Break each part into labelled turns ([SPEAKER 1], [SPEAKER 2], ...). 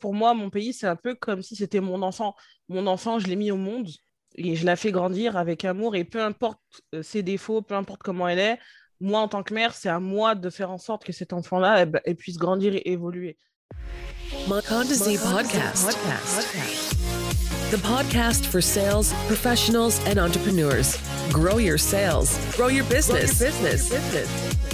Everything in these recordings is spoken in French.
[SPEAKER 1] pour moi, mon pays, c'est un peu comme si c'était mon enfant. Mon enfant, je l'ai mis au monde et je l'ai fait grandir avec amour. Et peu importe euh, ses défauts, peu importe comment elle est, moi, en tant que mère, c'est à moi de faire en sorte que cet enfant-là eh ben, puisse grandir et évoluer. podcast.
[SPEAKER 2] The podcast for sales professionals and entrepreneurs. Grow your sales, grow your business. Grow your business.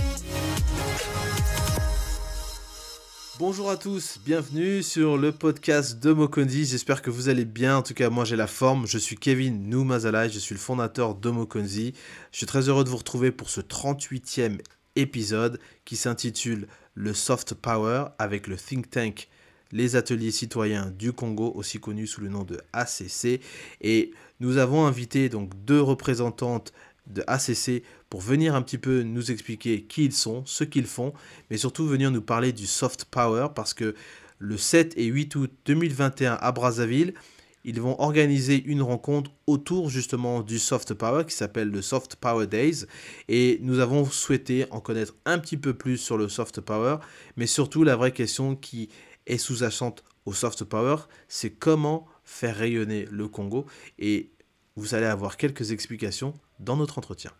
[SPEAKER 3] Bonjour à tous, bienvenue sur le podcast de Mokondi. J'espère que vous allez bien. En tout cas, moi j'ai la forme. Je suis Kevin Noumazalai, je suis le fondateur de Mokondi. Je suis très heureux de vous retrouver pour ce 38e épisode qui s'intitule Le Soft Power avec le think tank les ateliers citoyens du Congo, aussi connus sous le nom de ACC. Et nous avons invité donc deux représentantes de ACC pour venir un petit peu nous expliquer qui ils sont, ce qu'ils font, mais surtout venir nous parler du soft power parce que le 7 et 8 août 2021 à Brazzaville, ils vont organiser une rencontre autour justement du soft power qui s'appelle le Soft Power Days. Et nous avons souhaité en connaître un petit peu plus sur le soft power, mais surtout la vraie question qui est sous-jacente au soft power, c'est comment faire rayonner le Congo. Et vous allez avoir quelques explications dans notre entretien.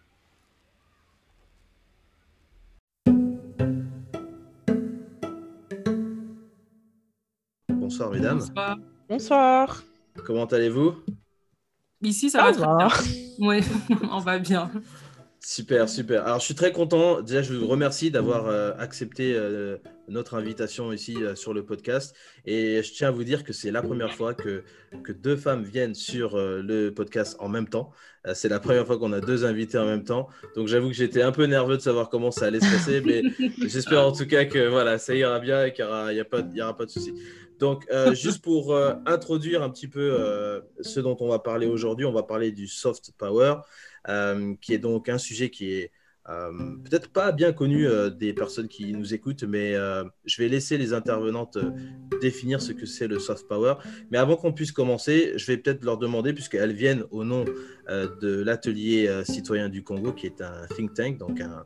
[SPEAKER 3] Bonsoir mesdames.
[SPEAKER 1] Bonsoir. Bonsoir.
[SPEAKER 3] Comment allez-vous?
[SPEAKER 4] Ici, ça, va, bien. Oui, on va bien.
[SPEAKER 3] Super, super. Alors, je suis très content. Déjà, je vous remercie d'avoir euh, accepté euh, notre invitation ici euh, sur le podcast. Et je tiens à vous dire que c'est la première fois que, que deux femmes viennent sur le podcast en même temps. c'est la première fois qu'on a deux invités en même temps. Donc, j'avoue que j'étais un peu nerveux de savoir comment ça allait se passer. mais j'espère en tout cas que voilà, ça ira bien et qu'il n'y aura, pas, y aura pas de soucis. Donc, juste pour introduire un petit peu ce dont on va parler aujourd'hui, on va parler du soft power. Euh, qui est donc un sujet qui est euh, peut-être pas bien connu euh, des personnes qui nous écoutent, mais je vais laisser les intervenantes définir ce que c'est le soft power. Mais avant qu'on puisse commencer, je vais peut-être leur demander, puisqu'elles viennent au nom de l'atelier citoyen du Congo, qui est un think tank, donc un,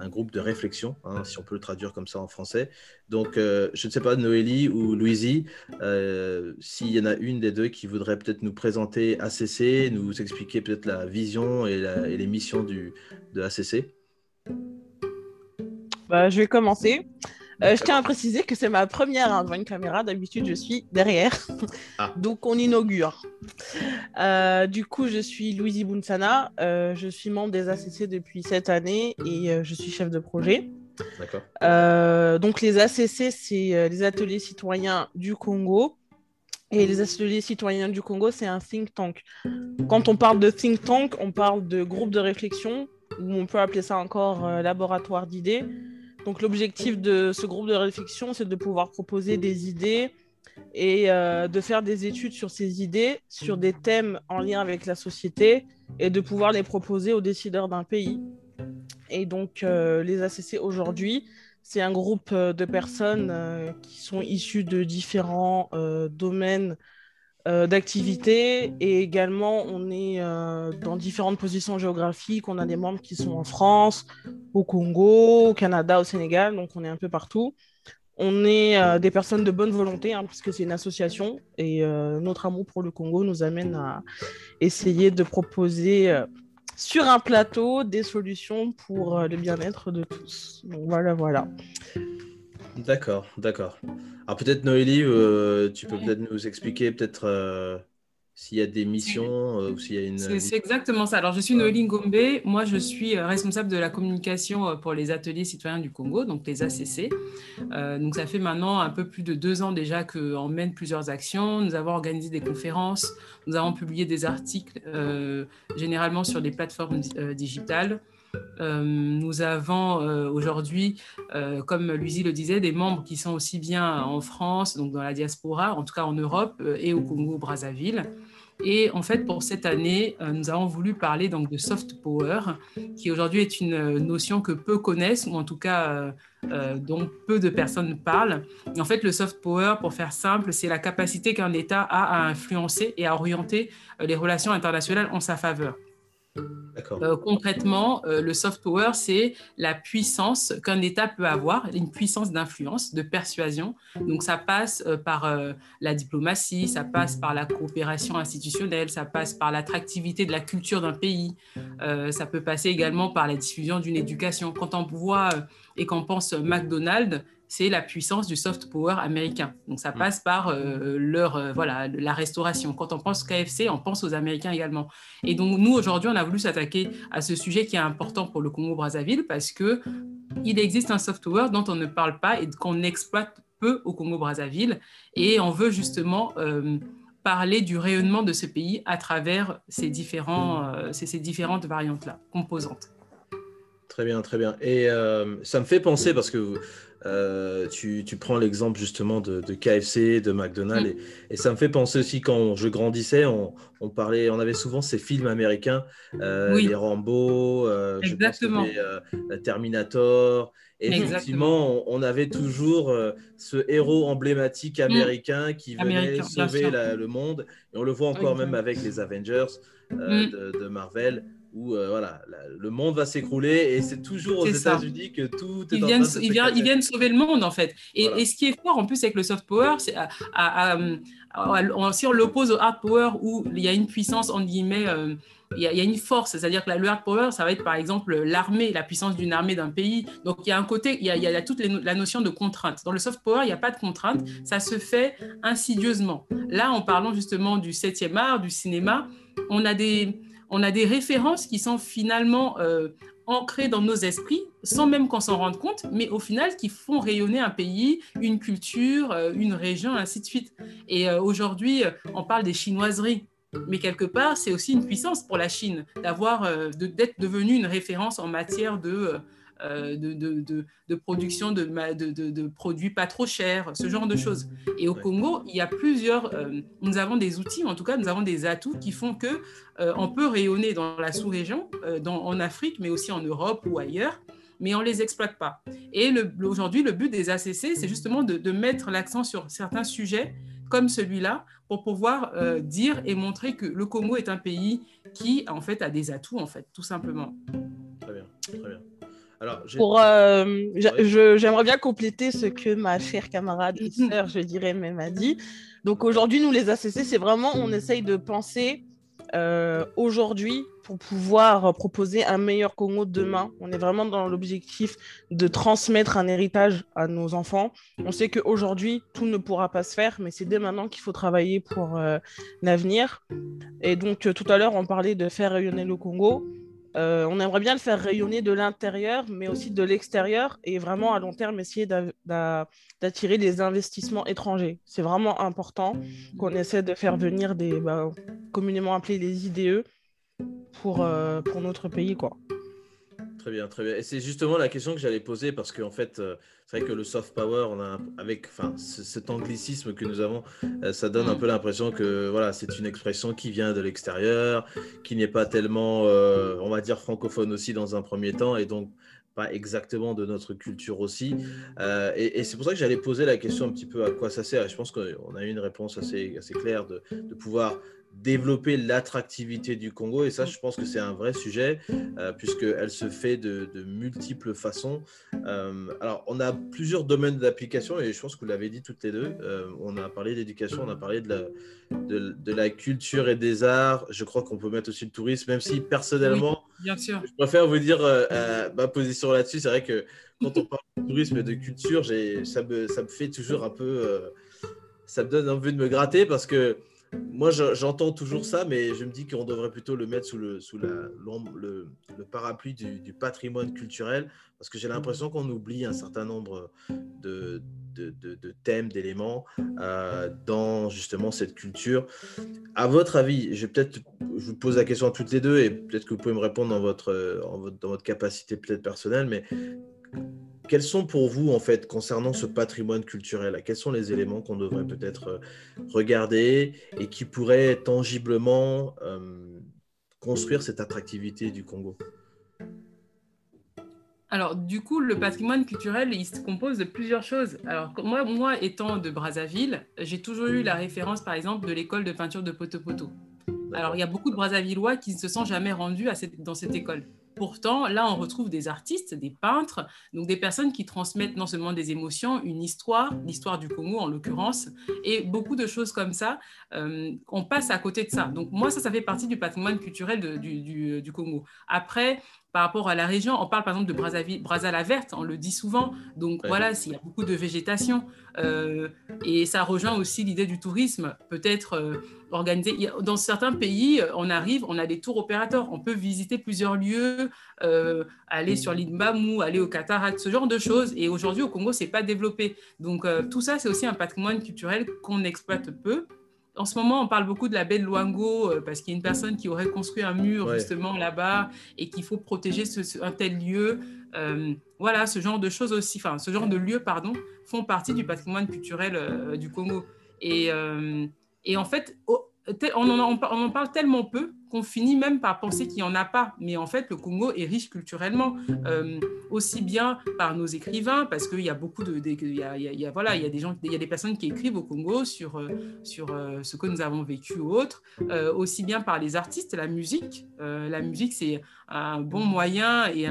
[SPEAKER 3] un groupe de réflexion, hein, si on peut le traduire comme ça en français. Donc, je ne sais pas, Noélie ou Louisie, s'il y en a une des deux qui voudrait peut-être nous présenter ACC, nous expliquer peut-être la vision et, et les missions du, de ACC.
[SPEAKER 1] Bah, je vais commencer. Euh, je tiens à préciser que c'est ma première hein, devant une caméra. D'habitude, je suis derrière. Ah. Donc, on inaugure. Euh, du coup, je suis Louisie Bounsana. Euh, je suis membre des ACC depuis cette année et je suis chef de projet. D'accord. donc, les ACC, c'est les ateliers citoyens du Congo. Et les ateliers citoyens du Congo, c'est un think tank. Quand on parle de think tank, on parle de groupe de réflexion, ou on peut appeler ça encore laboratoire d'idées. Donc l'objectif de ce groupe de réflexion, c'est de pouvoir proposer des idées et euh, de faire des études sur ces idées, sur des thèmes en lien avec la société et de pouvoir les proposer aux décideurs d'un pays. Et donc euh, les ACC aujourd'hui, c'est un groupe euh, de personnes qui sont issues de différents domaines d'activité et également on est euh, dans différentes positions géographiques. On a des membres qui sont en France, au Congo, au Canada, au Sénégal, donc on est un peu partout. On est euh, des personnes de bonne volonté, hein, puisque c'est une association, et notre amour pour le Congo nous amène à essayer de proposer sur un plateau des solutions pour le bien-être de tous. Donc voilà, voilà.
[SPEAKER 3] D'accord, d'accord. Alors peut-être Noélie, euh, tu peux peut-être nous expliquer peut-être euh, s'il y a des missions euh, ou s'il y a une...
[SPEAKER 4] C'est exactement ça. Alors je suis Noélie Ngombe, moi je suis responsable de la communication pour les ateliers citoyens du Congo, donc les ACC. donc ça fait maintenant un peu plus de deux ans déjà qu'on mène plusieurs actions. Nous avons organisé des conférences, nous avons publié des articles généralement sur des plateformes digitales. Euh, nous avons euh, aujourd'hui, euh, comme Luizy le disait, des membres qui sont aussi bien en France, donc dans la diaspora, en tout cas en Europe et au Congo-Brazzaville. Et en fait, pour cette année, nous avons voulu parler donc de soft power, qui aujourd'hui est une notion que peu connaissent, ou en tout cas dont peu de personnes parlent. en fait, le soft power, pour faire simple, c'est la capacité qu'un État a à influencer et à orienter les relations internationales en sa faveur. Euh, concrètement, euh, le soft power, c'est la puissance qu'un État peut avoir, une puissance d'influence, de persuasion. Donc ça passe euh, par la diplomatie, ça passe par la coopération institutionnelle, ça passe par l'attractivité de la culture d'un pays, ça peut passer également par la diffusion d'une éducation. Quand on voit et qu'on pense McDonald's, c'est la puissance du soft power américain. Donc ça mm. passe par euh, leur euh, voilà la restauration. Quand on pense KFC, on pense aux Américains également. Et donc nous aujourd'hui, on a voulu s'attaquer à ce sujet qui est important pour le Congo Brazzaville parce que il existe un soft power dont on ne parle pas et qu'on exploite peu au Congo Brazzaville et on veut justement euh, parler du rayonnement de ce pays à travers ces différents ces, ces différentes variantes là, composantes.
[SPEAKER 3] Très bien, très bien. Et ça me fait penser parce que euh, tu, prends l'exemple justement de, KFC, de McDonald's, mm. et, ça me fait penser aussi quand je grandissais, on, parlait, on avait souvent ces films américains, euh, les Rambo, euh, euh Terminator. Et effectivement, on, avait toujours ce héros emblématique mm. américain qui venait sauver le monde. Et on le voit encore même avec les Avengers mm. de, Marvel où euh, voilà, le monde va s'écrouler et c'est toujours aux États-Unis que tout est
[SPEAKER 4] ils
[SPEAKER 3] en
[SPEAKER 4] viennent,
[SPEAKER 3] train de
[SPEAKER 4] ils, viennent, ils viennent sauver le monde en fait. Et, ce qui est fort en plus avec le soft power, c'est si on l'oppose au hard power où il y a une puissance en guillemets, euh, il, y a, une force, c'est-à-dire que le hard power, ça va être par exemple l'armée, la puissance d'une armée d'un pays. Donc il y a un côté, il y a, il y a toute la notion de contrainte. Dans le soft power, il n'y a pas de contrainte, ça se fait insidieusement. Là, en parlant justement du 7e art, du cinéma, on a des on a des références qui sont finalement euh, ancrées dans nos esprits, sans même qu'on s'en rende compte, mais au final qui font rayonner un pays, une culture, euh, une région, ainsi de suite. Et euh, aujourd'hui, on parle des chinoiseries. Mais quelque part, c'est aussi une puissance pour la Chine d'avoir, d'être devenue une référence en matière de de, de, de, production de, de, produits pas trop chers, ce genre de choses. Et au Congo, il y a plusieurs, euh, nous avons des outils, en tout cas, nous avons des atouts qui font que euh, on peut rayonner dans la sous-région, en Afrique, mais aussi en Europe ou ailleurs mais on ne les exploite pas. Et aujourd'hui, le but des ACC, c'est justement de, mettre l'accent sur certains sujets comme celui-là pour pouvoir dire et montrer que le Congo est un pays qui, en fait, a des atouts, en fait, tout simplement.
[SPEAKER 3] Très bien, très bien.
[SPEAKER 1] Pour, euh, j'aimerais bien compléter ce que ma chère camarade et sœur, je dirais même, a dit. Donc aujourd'hui, nous les ACC, c'est vraiment, on essaye de penser euh, aujourd'hui pour pouvoir proposer un meilleur Congo demain. On est vraiment dans l'objectif de transmettre un héritage à nos enfants. On sait qu'aujourd'hui, tout ne pourra pas se faire, mais c'est dès maintenant qu'il faut travailler pour euh, l'avenir. Et donc, tout à l'heure, on parlait de faire rayonner le Congo. Euh, on aimerait bien le faire rayonner de l'intérieur, mais aussi de l'extérieur, et vraiment à long terme essayer d'attirer des investissements étrangers. C'est vraiment important qu'on essaie de faire venir des bah, communément appelés les IDE pour, euh, pour notre pays. quoi.
[SPEAKER 3] Très bien, très bien. Et c'est justement la question que j'allais poser parce qu'en fait, euh, c'est vrai que le soft power, avec enfin, cet anglicisme que nous avons, euh, ça donne un peu l'impression que voilà, c'est une expression qui vient de l'extérieur, qui n'est pas tellement, euh, on va dire, francophone aussi dans un premier temps, et donc pas exactement de notre culture aussi. et, c'est pour ça que j'allais poser la question un petit peu à quoi ça sert. Et je pense qu'on a eu une réponse assez, assez claire de pouvoir développer l'attractivité du Congo. Et ça, je pense que c'est un vrai sujet, euh, puisqu'elle se fait de, multiples façons. Euh, alors, on a plusieurs domaines d'application, et je pense que vous l'avez dit toutes les deux. Euh, on a parlé d'éducation, on a parlé de la, de, la culture et des arts. Je crois qu'on peut mettre aussi le tourisme, même si personnellement,
[SPEAKER 4] bien sûr.
[SPEAKER 3] je préfère vous dire ma position là-dessus. C'est vrai que quand on parle de tourisme et de culture, ça me, ça me fait toujours un peu... ça me donne envie de me gratter parce que moi, j'entends toujours ça, mais je me dis qu'on devrait plutôt le mettre sous le, sous la, le, le, parapluie du, patrimoine culturel, parce que j'ai l'impression qu'on oublie un certain nombre de, de, de, thèmes, d'éléments euh, dans justement cette culture. À votre avis, je peut-être, vous pose la question à toutes les deux, et peut-être que vous pouvez me répondre dans votre, dans votre capacité peut-être personnelle, mais quels sont pour vous, en fait, concernant ce patrimoine culturel, quels sont les éléments qu'on devrait peut-être euh, regarder et qui pourraient tangiblement euh, construire cette attractivité du Congo?
[SPEAKER 4] Alors, du coup, le patrimoine culturel, il se compose de plusieurs choses. Alors, moi, moi étant de Brazzaville, j'ai toujours eu la référence, par exemple, de l'école de peinture de Potopoto. Alors, il y a beaucoup de Brazzavillois qui ne se sont jamais rendus à dans cette école. Pourtant, là, on retrouve des artistes, des peintres, donc des personnes qui transmettent non seulement des émotions, une histoire, l'histoire du Congo en l'occurrence, et beaucoup de choses comme ça. Euh, on passe à côté de ça. Donc moi, ça, ça fait partie du patrimoine culturel du, du, Congo. Après, par rapport à la région. On parle par exemple de Brazzaville, la Verte, on le dit souvent. Donc voilà, s'il y a beaucoup de végétation. Euh, et ça rejoint aussi l'idée du tourisme, peut-être euh, organisé. Dans certains pays, on arrive, on a des tours opérateurs, on peut visiter plusieurs lieux, euh, aller sur l'île Mbamou, aller au Cataract, ce genre de choses. Et aujourd'hui, au Congo, c'est pas développé. Donc tout ça, c'est aussi un patrimoine culturel qu'on exploite peu en ce moment, on parle beaucoup de la baie de Luango euh, parce qu'il y a une personne qui aurait construit un mur justement là-bas et qu'il faut protéger un tel lieu. Euh, voilà, ce genre de choses aussi, enfin, ce genre de lieux, pardon, font partie du patrimoine culturel euh, du Congo. Et, et en fait, on en, parle tellement peu qu'on finit même par penser qu'il n'y en a pas. Mais en fait, le Congo est riche culturellement, euh, aussi bien par nos écrivains, parce qu'il y a beaucoup de... Il y a, voilà, il y a des gens, il y a des personnes qui écrivent au Congo sur, euh, sur euh, ce que nous avons vécu ou autre, aussi bien par les artistes, la musique. la musique, c'est un bon moyen et,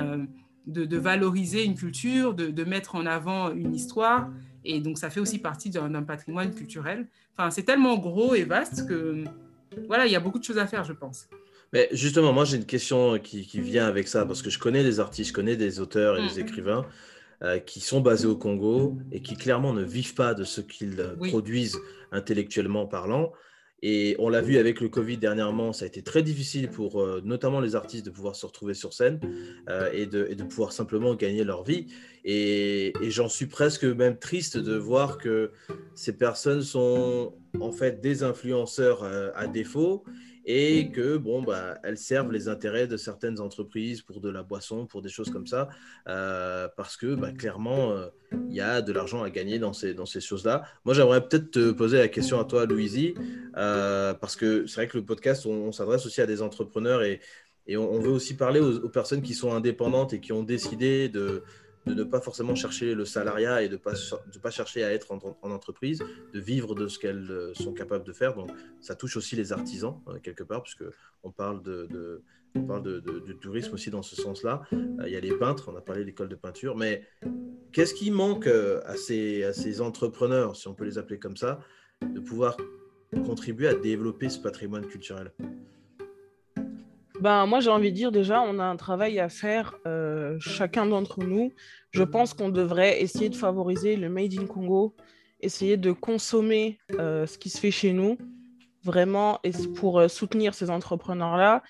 [SPEAKER 4] de, valoriser une culture, de, de mettre en avant une histoire. Et donc, ça fait aussi partie d'un patrimoine culturel. Enfin, c'est tellement gros et vaste que, voilà, il y a beaucoup de choses à faire, je pense.
[SPEAKER 3] Mais justement, moi, j'ai une question qui, vient avec ça, parce que je connais des artistes, je connais des auteurs et des mm. écrivains euh, qui sont basés au Congo et qui clairement ne vivent pas de ce qu'ils produisent intellectuellement parlant. Et on l'a vu avec le Covid dernièrement, ça a été très difficile pour euh, notamment les artistes de pouvoir se retrouver sur scène euh, et, de, pouvoir simplement gagner leur vie. Et, j'en suis presque même triste de voir que ces personnes sont en fait des influenceurs euh, à défaut et que bon bah elles servent les intérêts de certaines entreprises pour de la boisson, pour des choses comme ça, euh, parce que bah, clairement euh, il y a de l'argent à gagner dans ces dans ces choses-là. Moi j'aimerais peut-être te poser la question à toi, Louisie, euh, parce que c'est vrai que le podcast on, s'adresse aussi à des entrepreneurs et, et on, veut aussi parler aux, personnes qui sont indépendantes et qui ont décidé de de ne pas forcément chercher le salariat et de ne pas, chercher à être en, entreprise, de vivre de ce qu'elles euh, sont capables de faire. Donc ça touche aussi les artisans, euh, quelque part, puisque on parle de, on parle de, tourisme aussi dans ce sens-là. Euh, il y a les peintres, on a parlé de l'école de peinture, mais qu'est-ce qui manque à ces, à ces entrepreneurs, si on peut les appeler comme ça, de pouvoir contribuer à développer ce patrimoine culturel?
[SPEAKER 1] Ben, moi, j'ai envie de dire déjà, on a un travail à faire, euh, chacun d'entre nous. Je pense qu'on devrait essayer de favoriser le Made in Congo, essayer de consommer euh, ce qui se fait chez nous, vraiment, et pour euh, soutenir ces entrepreneurs-là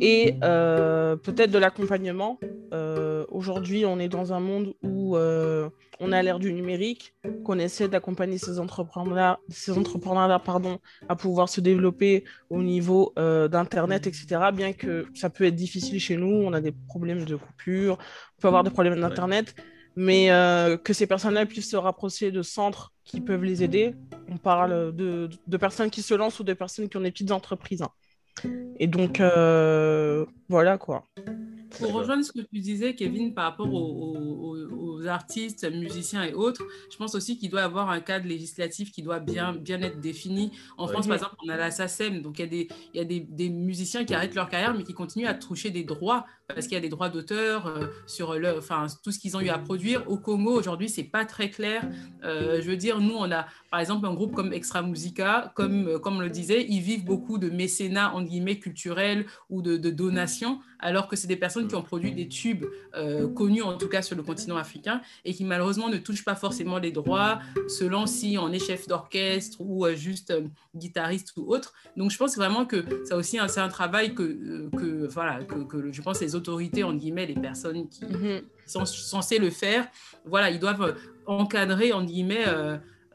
[SPEAKER 1] et euh, peut-être de l'accompagnement. Euh, aujourd'hui, on est dans un monde où euh, on a l'air du numérique, qu'on essaie d'accompagner ces entrepreneurs-là ces entrepreneurs pardon, à pouvoir se développer au niveau d'Internet, etc. Bien que ça peut être difficile chez nous, on a des problèmes de coupure, on peut avoir des problèmes d'Internet, mais que ces personnes-là puissent se rapprocher de centres qui peuvent les aider. On parle de, de, personnes qui se lancent ou de personnes qui ont des petites entreprises. Hein. Et donc, euh, voilà quoi.
[SPEAKER 4] Pour rejoindre ce que tu disais, Kevin, par rapport aux, artistes, musiciens et autres, je pense aussi qu'il doit y avoir un cadre législatif qui doit bien, bien être défini. En France, par exemple, on a la SACEM, donc il y a, des, il y a des, des, musiciens qui arrêtent leur carrière, mais qui continuent à toucher des droits, parce qu'il y a des droits d'auteur euh, sur le, enfin, tout ce qu'ils ont eu à produire. Au Congo, aujourd'hui, c'est pas très clair. Euh, je veux dire, nous, on a, par exemple, un groupe comme Extra Musica, comme, euh, comme on le disait, ils vivent beaucoup de mécénat, entre guillemets, culturel ou de, donations, alors que c'est des personnes qui ont produit des tubes connus en tout cas sur le continent africain et qui malheureusement ne touchent pas forcément les droits selon si on est chef d'orchestre ou juste guitariste ou autre. Donc je pense vraiment que ça aussi c'est un travail que, que voilà que, je pense les autorités en guillemets les personnes qui mm-hmm. sont censées le faire voilà ils doivent encadrer en guillemets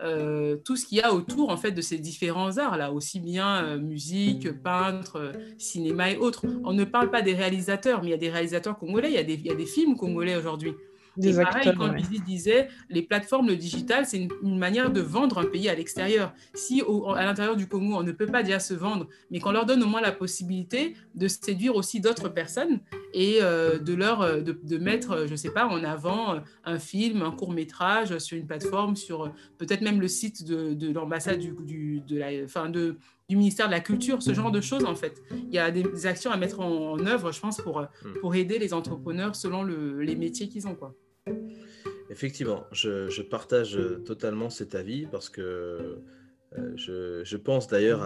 [SPEAKER 4] euh, tout ce qu'il y a autour en fait de ces différents arts là, aussi bien euh, musique, peintre, euh, cinéma et autres. On ne parle pas des réalisateurs, mais il y a des réalisateurs congolais, il y a des, il y a des films congolais aujourd'hui. Des et pareil, quand ouais. disait, les plateformes, le digital, c'est une, manière de vendre un pays à l'extérieur. Si à l'intérieur du Congo, on ne peut pas déjà se vendre, mais qu'on leur donne au moins la possibilité de séduire aussi d'autres personnes et euh, de leur euh, de, mettre, je ne sais pas, en avant euh, un film, un court métrage sur une plateforme, sur peut-être même le site de, de l'ambassade du, du, de la, fin de du ministère de la Culture, ce genre de choses en fait. Il y a des, actions à mettre en, œuvre, je pense, pour, hmm. pour aider les entrepreneurs selon les métiers qu'ils ont. Quoi.
[SPEAKER 3] Effectivement, je, partage totalement cet avis parce que je, je, pense d'ailleurs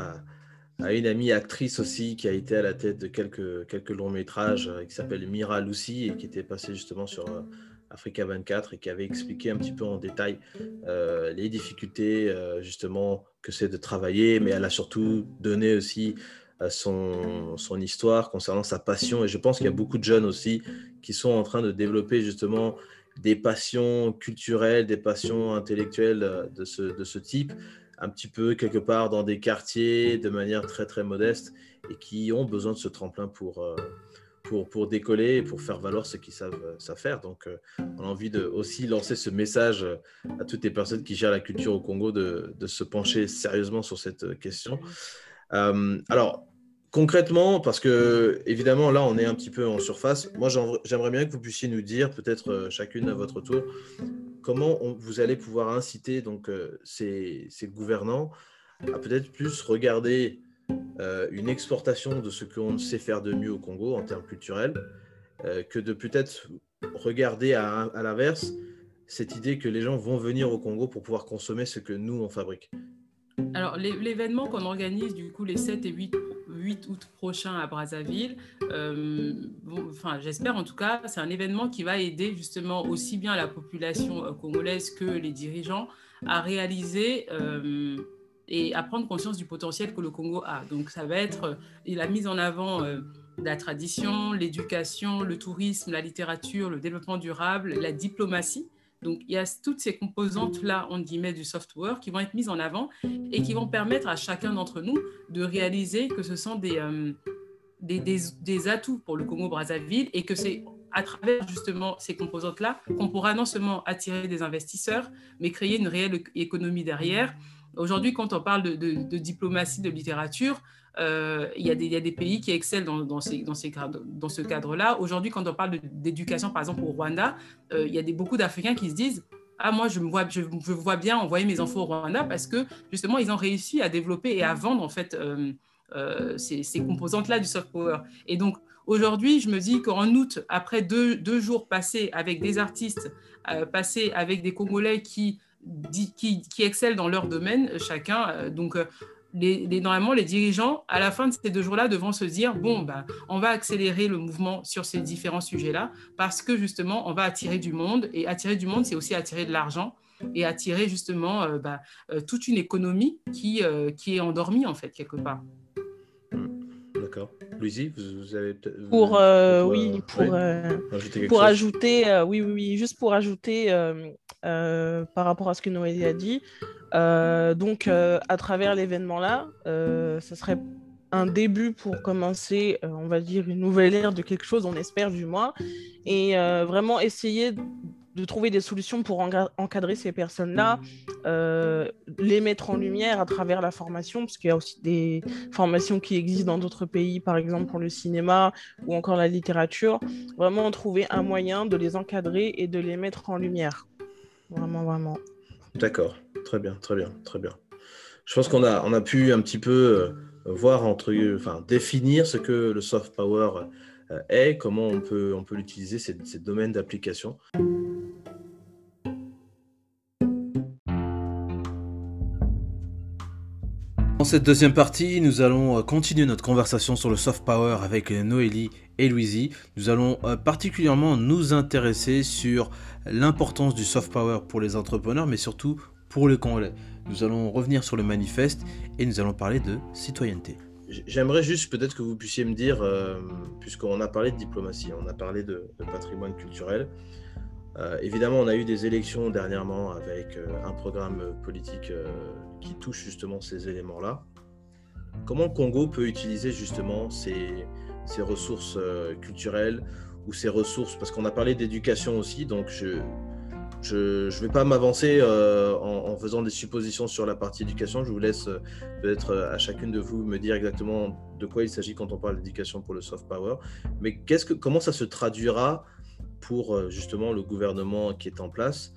[SPEAKER 3] à, une amie actrice aussi qui a été à la tête de quelques, quelques longs métrages qui s'appelle Mira Lucy et qui était passée justement sur Africa 24 et qui avait expliqué un petit peu en détail euh, les difficultés euh, justement que c'est de travailler, mais elle a surtout donné aussi euh, son, son, histoire concernant sa passion. Et je pense qu'il y a beaucoup de jeunes aussi qui sont en train de développer justement des passions culturelles, des passions intellectuelles de ce, de ce type, un petit peu quelque part dans des quartiers de manière très très modeste et qui ont besoin de ce tremplin pour pour, pour décoller et pour faire valoir ce qu'ils savent, euh, faire. Donc, euh, on a envie de aussi lancer ce message euh, à toutes les personnes qui gèrent la culture au Congo de, de se pencher sérieusement sur cette question. alors, concrètement, parce que évidemment, là, on est un petit peu en surface, moi, j'aimerais bien que vous puissiez nous dire, peut-être chacune à votre tour, comment vous allez pouvoir inciter donc, ces, ces gouvernants à peut-être plus regarder euh, une exportation de ce qu'on sait faire de mieux au Congo en termes culturels, euh, que de peut-être regarder à, l'inverse cette idée que les gens vont venir au Congo pour pouvoir consommer ce que nous, on fabrique.
[SPEAKER 4] Alors, l'événement qu'on organise du coup les 7 et 8, 8 août prochains à Brazzaville, euh, enfin, j'espère en tout cas, c'est un événement qui va aider justement aussi bien la population congolaise que les dirigeants à réaliser et à prendre conscience du potentiel que le Congo a. Donc ça va être euh, la mise en avant euh, de la tradition, l'éducation, le tourisme, la littérature, le développement durable, la diplomatie. Donc il y a toutes ces composantes-là, on guillemets, du software qui vont être mises en avant et qui vont permettre à chacun d'entre nous de réaliser que ce sont des, euh, des, atouts pour le Congo-Brazzaville et que c'est à travers justement ces composantes-là qu'on pourra non seulement attirer des investisseurs, mais créer une réelle économie derrière. Aujourd'hui, quand on parle de, diplomatie, de littérature, il, y a des, pays qui excellent dans, ces, dans, dans ce cadre-là. Aujourd'hui, quand on parle d'éducation, par exemple au Rwanda, euh, il y a des, beaucoup d'Africains qui se disent ah moi je me vois je, vois bien envoyer mes enfants au Rwanda parce que justement ils ont réussi à développer et à vendre en fait euh, ces, composantes là du soft power et donc aujourd'hui je me dis qu'en août après deux, deux, jours passés avec des artistes passés avec des Congolais qui qui, excellent dans leur domaine, euh, chacun. Euh, donc, euh, les, normalement, les dirigeants, à la fin de ces deux jours-là, devront se dire, bon, bah, on va accélérer le mouvement sur ces différents sujets-là, parce que justement, on va attirer du monde, et attirer du monde, c'est aussi attirer de l'argent, et attirer justement bah, toute une économie qui, qui est endormie, en fait, quelque part.
[SPEAKER 3] D'accord. Louisie, vous, avez
[SPEAKER 1] pour oui pour pour ajouter oui, oui oui juste pour ajouter euh, par rapport à ce que Noélie a dit. Euh, donc, euh, à travers l'événement là, ce serait un début pour commencer, on va dire, une nouvelle ère de quelque chose, on espère du moins, et vraiment essayer de trouver des solutions pour encadrer ces personnes-là, les mettre en lumière à travers la formation, parce qu'il y a aussi des formations qui existent dans d'autres pays, par exemple pour le cinéma ou encore la littérature. Vraiment trouver un moyen de les encadrer et de les mettre en lumière. Vraiment, vraiment.
[SPEAKER 3] D'accord, très bien, très bien, très bien. Je pense qu'on a, on a pu un petit peu euh, voir entre, enfin, définir ce que le soft power euh, est, comment on peut, on peut l'utiliser, ces, ces domaines d'application. Dans cette deuxième partie, nous allons euh, continuer notre conversation sur le soft power avec Noélie et Louisie. Nous allons particulièrement nous intéresser sur l'importance du soft power pour les entrepreneurs, mais surtout pour les Congolais. Nous allons revenir sur le manifeste et nous allons parler de citoyenneté. J'aimerais juste peut-être que vous puissiez me dire, euh, puisqu'on a parlé de diplomatie, on a parlé de, patrimoine culturel. Euh, évidemment, on a eu des élections dernièrement avec euh, un programme politique qui touche justement ces éléments-là. Comment le Congo peut utiliser justement ces, ces ressources culturelles ou ses ressources, parce qu'on a parlé d'éducation aussi, donc je je ne vais pas m'avancer euh, en, faisant des suppositions sur la partie éducation. Je vous laisse euh, peut-être euh, à chacune de vous me dire exactement de quoi il s'agit quand on parle d'éducation pour le soft power. Mais comment ça se traduira pour justement le gouvernement qui est en place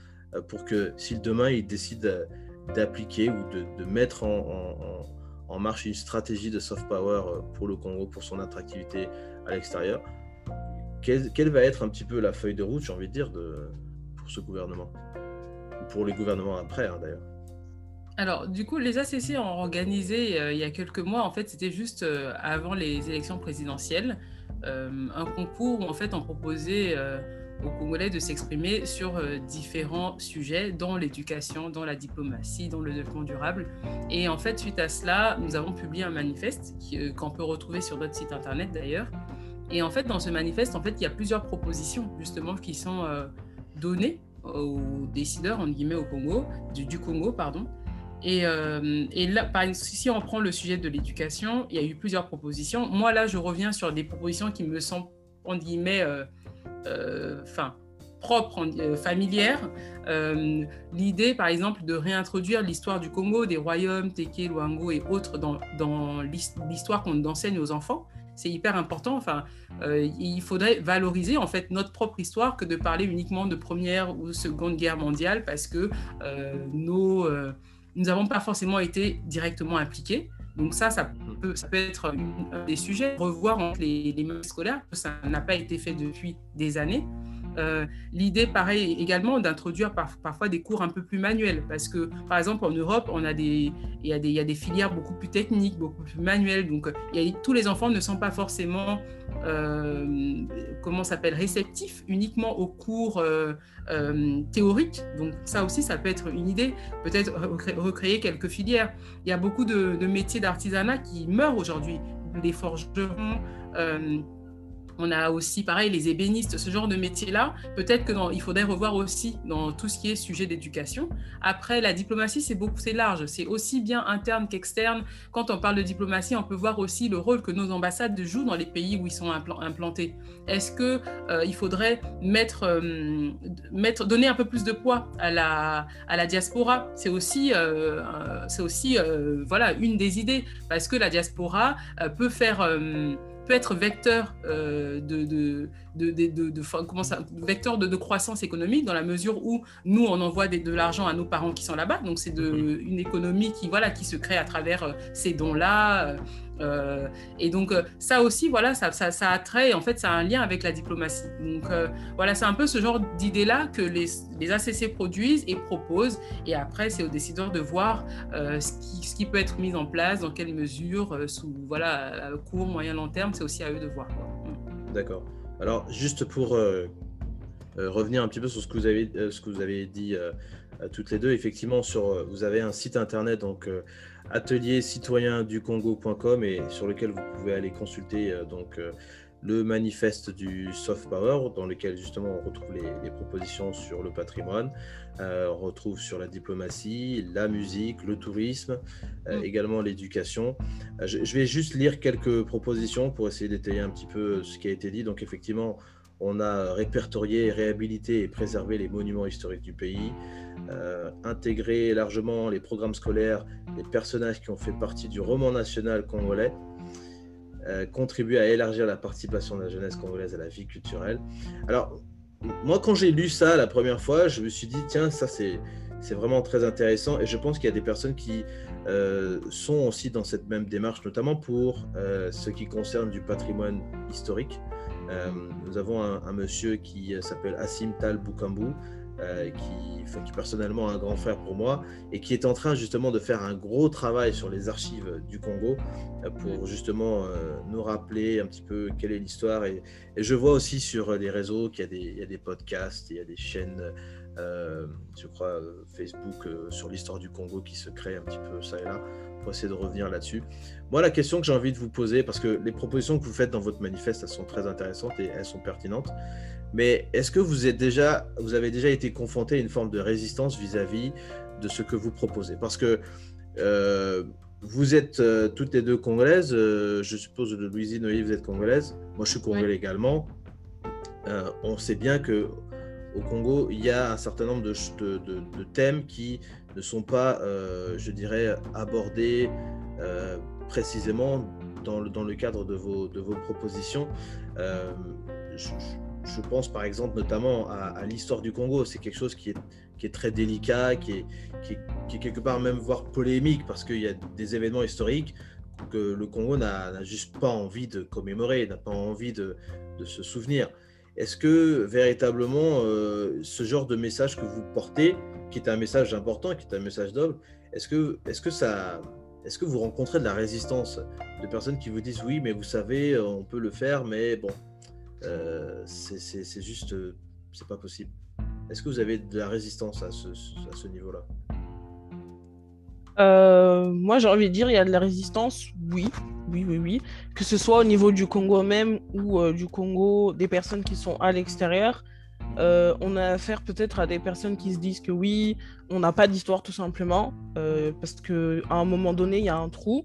[SPEAKER 3] pour que si demain il décide d'appliquer ou de, mettre en, marche une stratégie de soft power pour le Congo, pour son attractivité à l'extérieur. Quelle, va être un petit peu la feuille de route, j'ai envie de dire, de, pour ce gouvernement Pour les gouvernements après, hein, d'ailleurs.
[SPEAKER 4] Alors, du coup, les ACC ont organisé il y a quelques mois, en fait, c'était juste avant les élections présidentielles, un concours où en fait on proposait aux Congolais de s'exprimer sur euh, différents sujets, dans l'éducation, dans la diplomatie, dans le développement durable. Et en fait, suite à cela, nous avons publié un manifeste euh, qu'on peut retrouver sur notre site internet d'ailleurs. Et en fait, dans ce manifeste, en fait, il y a plusieurs propositions justement qui sont euh, données aux décideurs, en guillemets, au Congo, du, Congo, pardon. Et, et, là, si on prend le sujet de l'éducation, il y a eu plusieurs propositions. Moi, là, je reviens sur des propositions qui me semblent, en guillemets, euh, enfin, euh, familière. Euh, l'idée, par exemple, de réintroduire l'histoire du Congo, des royaumes, Teke, Luango et autres dans, dans l'histoire qu'on enseigne aux enfants, c'est hyper important. Enfin, il faudrait valoriser en fait notre propre histoire que de parler uniquement de première ou seconde guerre mondiale parce que nos, nous n'avons pas forcément été directement impliqués. Donc ça, ça peut, ça peut être un des sujets. Revoir les, les scolaires, ça n'a pas été fait depuis des années. Euh, l'idée, pareil, également d'introduire parfois des cours un peu plus manuels, parce que, par exemple, en Europe, on a des, il, y a des, il y a des filières beaucoup plus techniques, beaucoup plus manuelles, donc tous les enfants ne sont pas forcément, euh, comment s'appelle, réceptifs uniquement aux cours euh, théoriques, donc ça aussi, ça peut être une idée, peut-être recréer quelques filières. Il y a beaucoup de, de métiers d'artisanat qui meurent aujourd'hui, les forgerons, on a aussi, pareil, les ébénistes, ce genre de métier-là. Peut-être qu'il faudrait revoir aussi dans tout ce qui est sujet d'éducation. Après, la diplomatie, c'est beaucoup, c'est large. C'est aussi bien interne qu'externe. Quand on parle de diplomatie, on peut voir aussi le rôle que nos ambassades jouent dans les pays où ils sont implantés. Est-ce que euh, il faudrait mettre, euh, mettre, donner un peu plus de poids à la, à la diaspora? C'est aussi, euh, c'est aussi, voilà, une des idées parce que la diaspora peut faire peut être vecteur euh, de, de, de, de, comment ça, vecteur de, croissance économique dans la mesure où nous on envoie de l'argent à nos parents qui sont là-bas, donc c'est mhm. une économie qui voilà qui se crée à travers euh, ces dons-là. Euh, euh, et donc ça aussi, voilà, ça, ça, ça, a trait, en fait, ça a un lien avec la diplomatie. Donc euh, voilà, c'est un peu ce genre d'idée-là que les, les, ACC produisent et proposent. Et après, c'est aux décideurs de voir ce qui, ce, qui, peut être mis en place, dans quelle mesure, sous voilà, court, moyen, long terme, c'est aussi à eux de voir.
[SPEAKER 3] Mm. D'accord. Alors, juste pour revenir un petit peu sur ce que vous avez, ce vous avez dit toutes les deux, effectivement, vous avez un site internet, donc atelier et sur lequel vous pouvez aller consulter euh, donc euh, le manifeste du soft power dans lequel justement on retrouve les, propositions sur le patrimoine, euh, on retrouve sur la diplomatie, la musique, le tourisme, mm. également l'éducation. je, vais juste lire quelques propositions pour essayer d'étayer un petit peu ce qui a été dit. Donc effectivement, on a répertorié, réhabilité et préservé les monuments historiques du pays, euh, intégré largement les programmes scolaires les personnages qui ont fait partie du roman national congolais, euh, contribué à élargir la participation de la jeunesse congolaise à la vie culturelle. Alors, moi, quand j'ai lu ça la première fois, je me suis dit, tiens, ça c'est c'est vraiment très intéressant et je pense qu'il y a des personnes qui euh, sont aussi dans cette même démarche, notamment pour ce qui concerne du patrimoine historique. Euh, nous avons un, monsieur qui s'appelle Assim Tal Bukambu, euh, qui, qui personnellement est un grand frère pour moi et qui est en train justement de faire un gros travail sur les archives du Congo euh, pour justement nous rappeler un petit peu quelle est l'histoire. Et, je vois aussi sur les réseaux qu'il y, a des podcasts, il y a des chaînes, je crois, Facebook sur l'histoire du Congo qui se créent un petit peu ça et là pour essayer de revenir là-dessus. Moi, la question que j'ai envie de vous poser, parce que les propositions que vous faites dans votre manifeste, elles sont très intéressantes et elles sont pertinentes, mais est-ce que vous, êtes déjà, vous avez déjà été confronté à une forme de résistance vis-à-vis de ce que vous proposez? Parce que euh, vous êtes euh, toutes les deux congolaises, euh, je suppose de Louisine, Noé, vous êtes congolaise, moi je suis congolais également. on sait bien que au Congo, il y a un certain nombre de, de, de thèmes qui ne sont pas, je dirais, abordés précisément dans le, dans le cadre de vos, propositions. Je pense par exemple notamment à, l'histoire du Congo. C'est quelque chose qui est, très délicat, qui est, quelque part même voire polémique parce qu'il y a des événements historiques que le Congo n'a juste pas envie de commémorer, n'a pas envie de, se souvenir. Est-ce que véritablement euh, ce genre de message que vous portez, qui est un message important, qui est un message noble, est-ce que, est-ce que vous rencontrez de la résistance de personnes qui vous disent oui, mais vous savez, on peut le faire, mais bon, euh, c'est juste, euh, c'est pas possible. Est-ce que vous avez de la résistance à ce, niveau-là?
[SPEAKER 1] Euh, Moi, j'ai envie de dire, il y a de la résistance, oui, oui, oui, oui. Que ce soit au niveau du Congo même ou du Congo des personnes qui sont à l'extérieur. on a affaire peut-être à des personnes qui se disent que oui, on n'a pas d'histoire tout simplement, parce qu'à un moment donné, il y a un trou.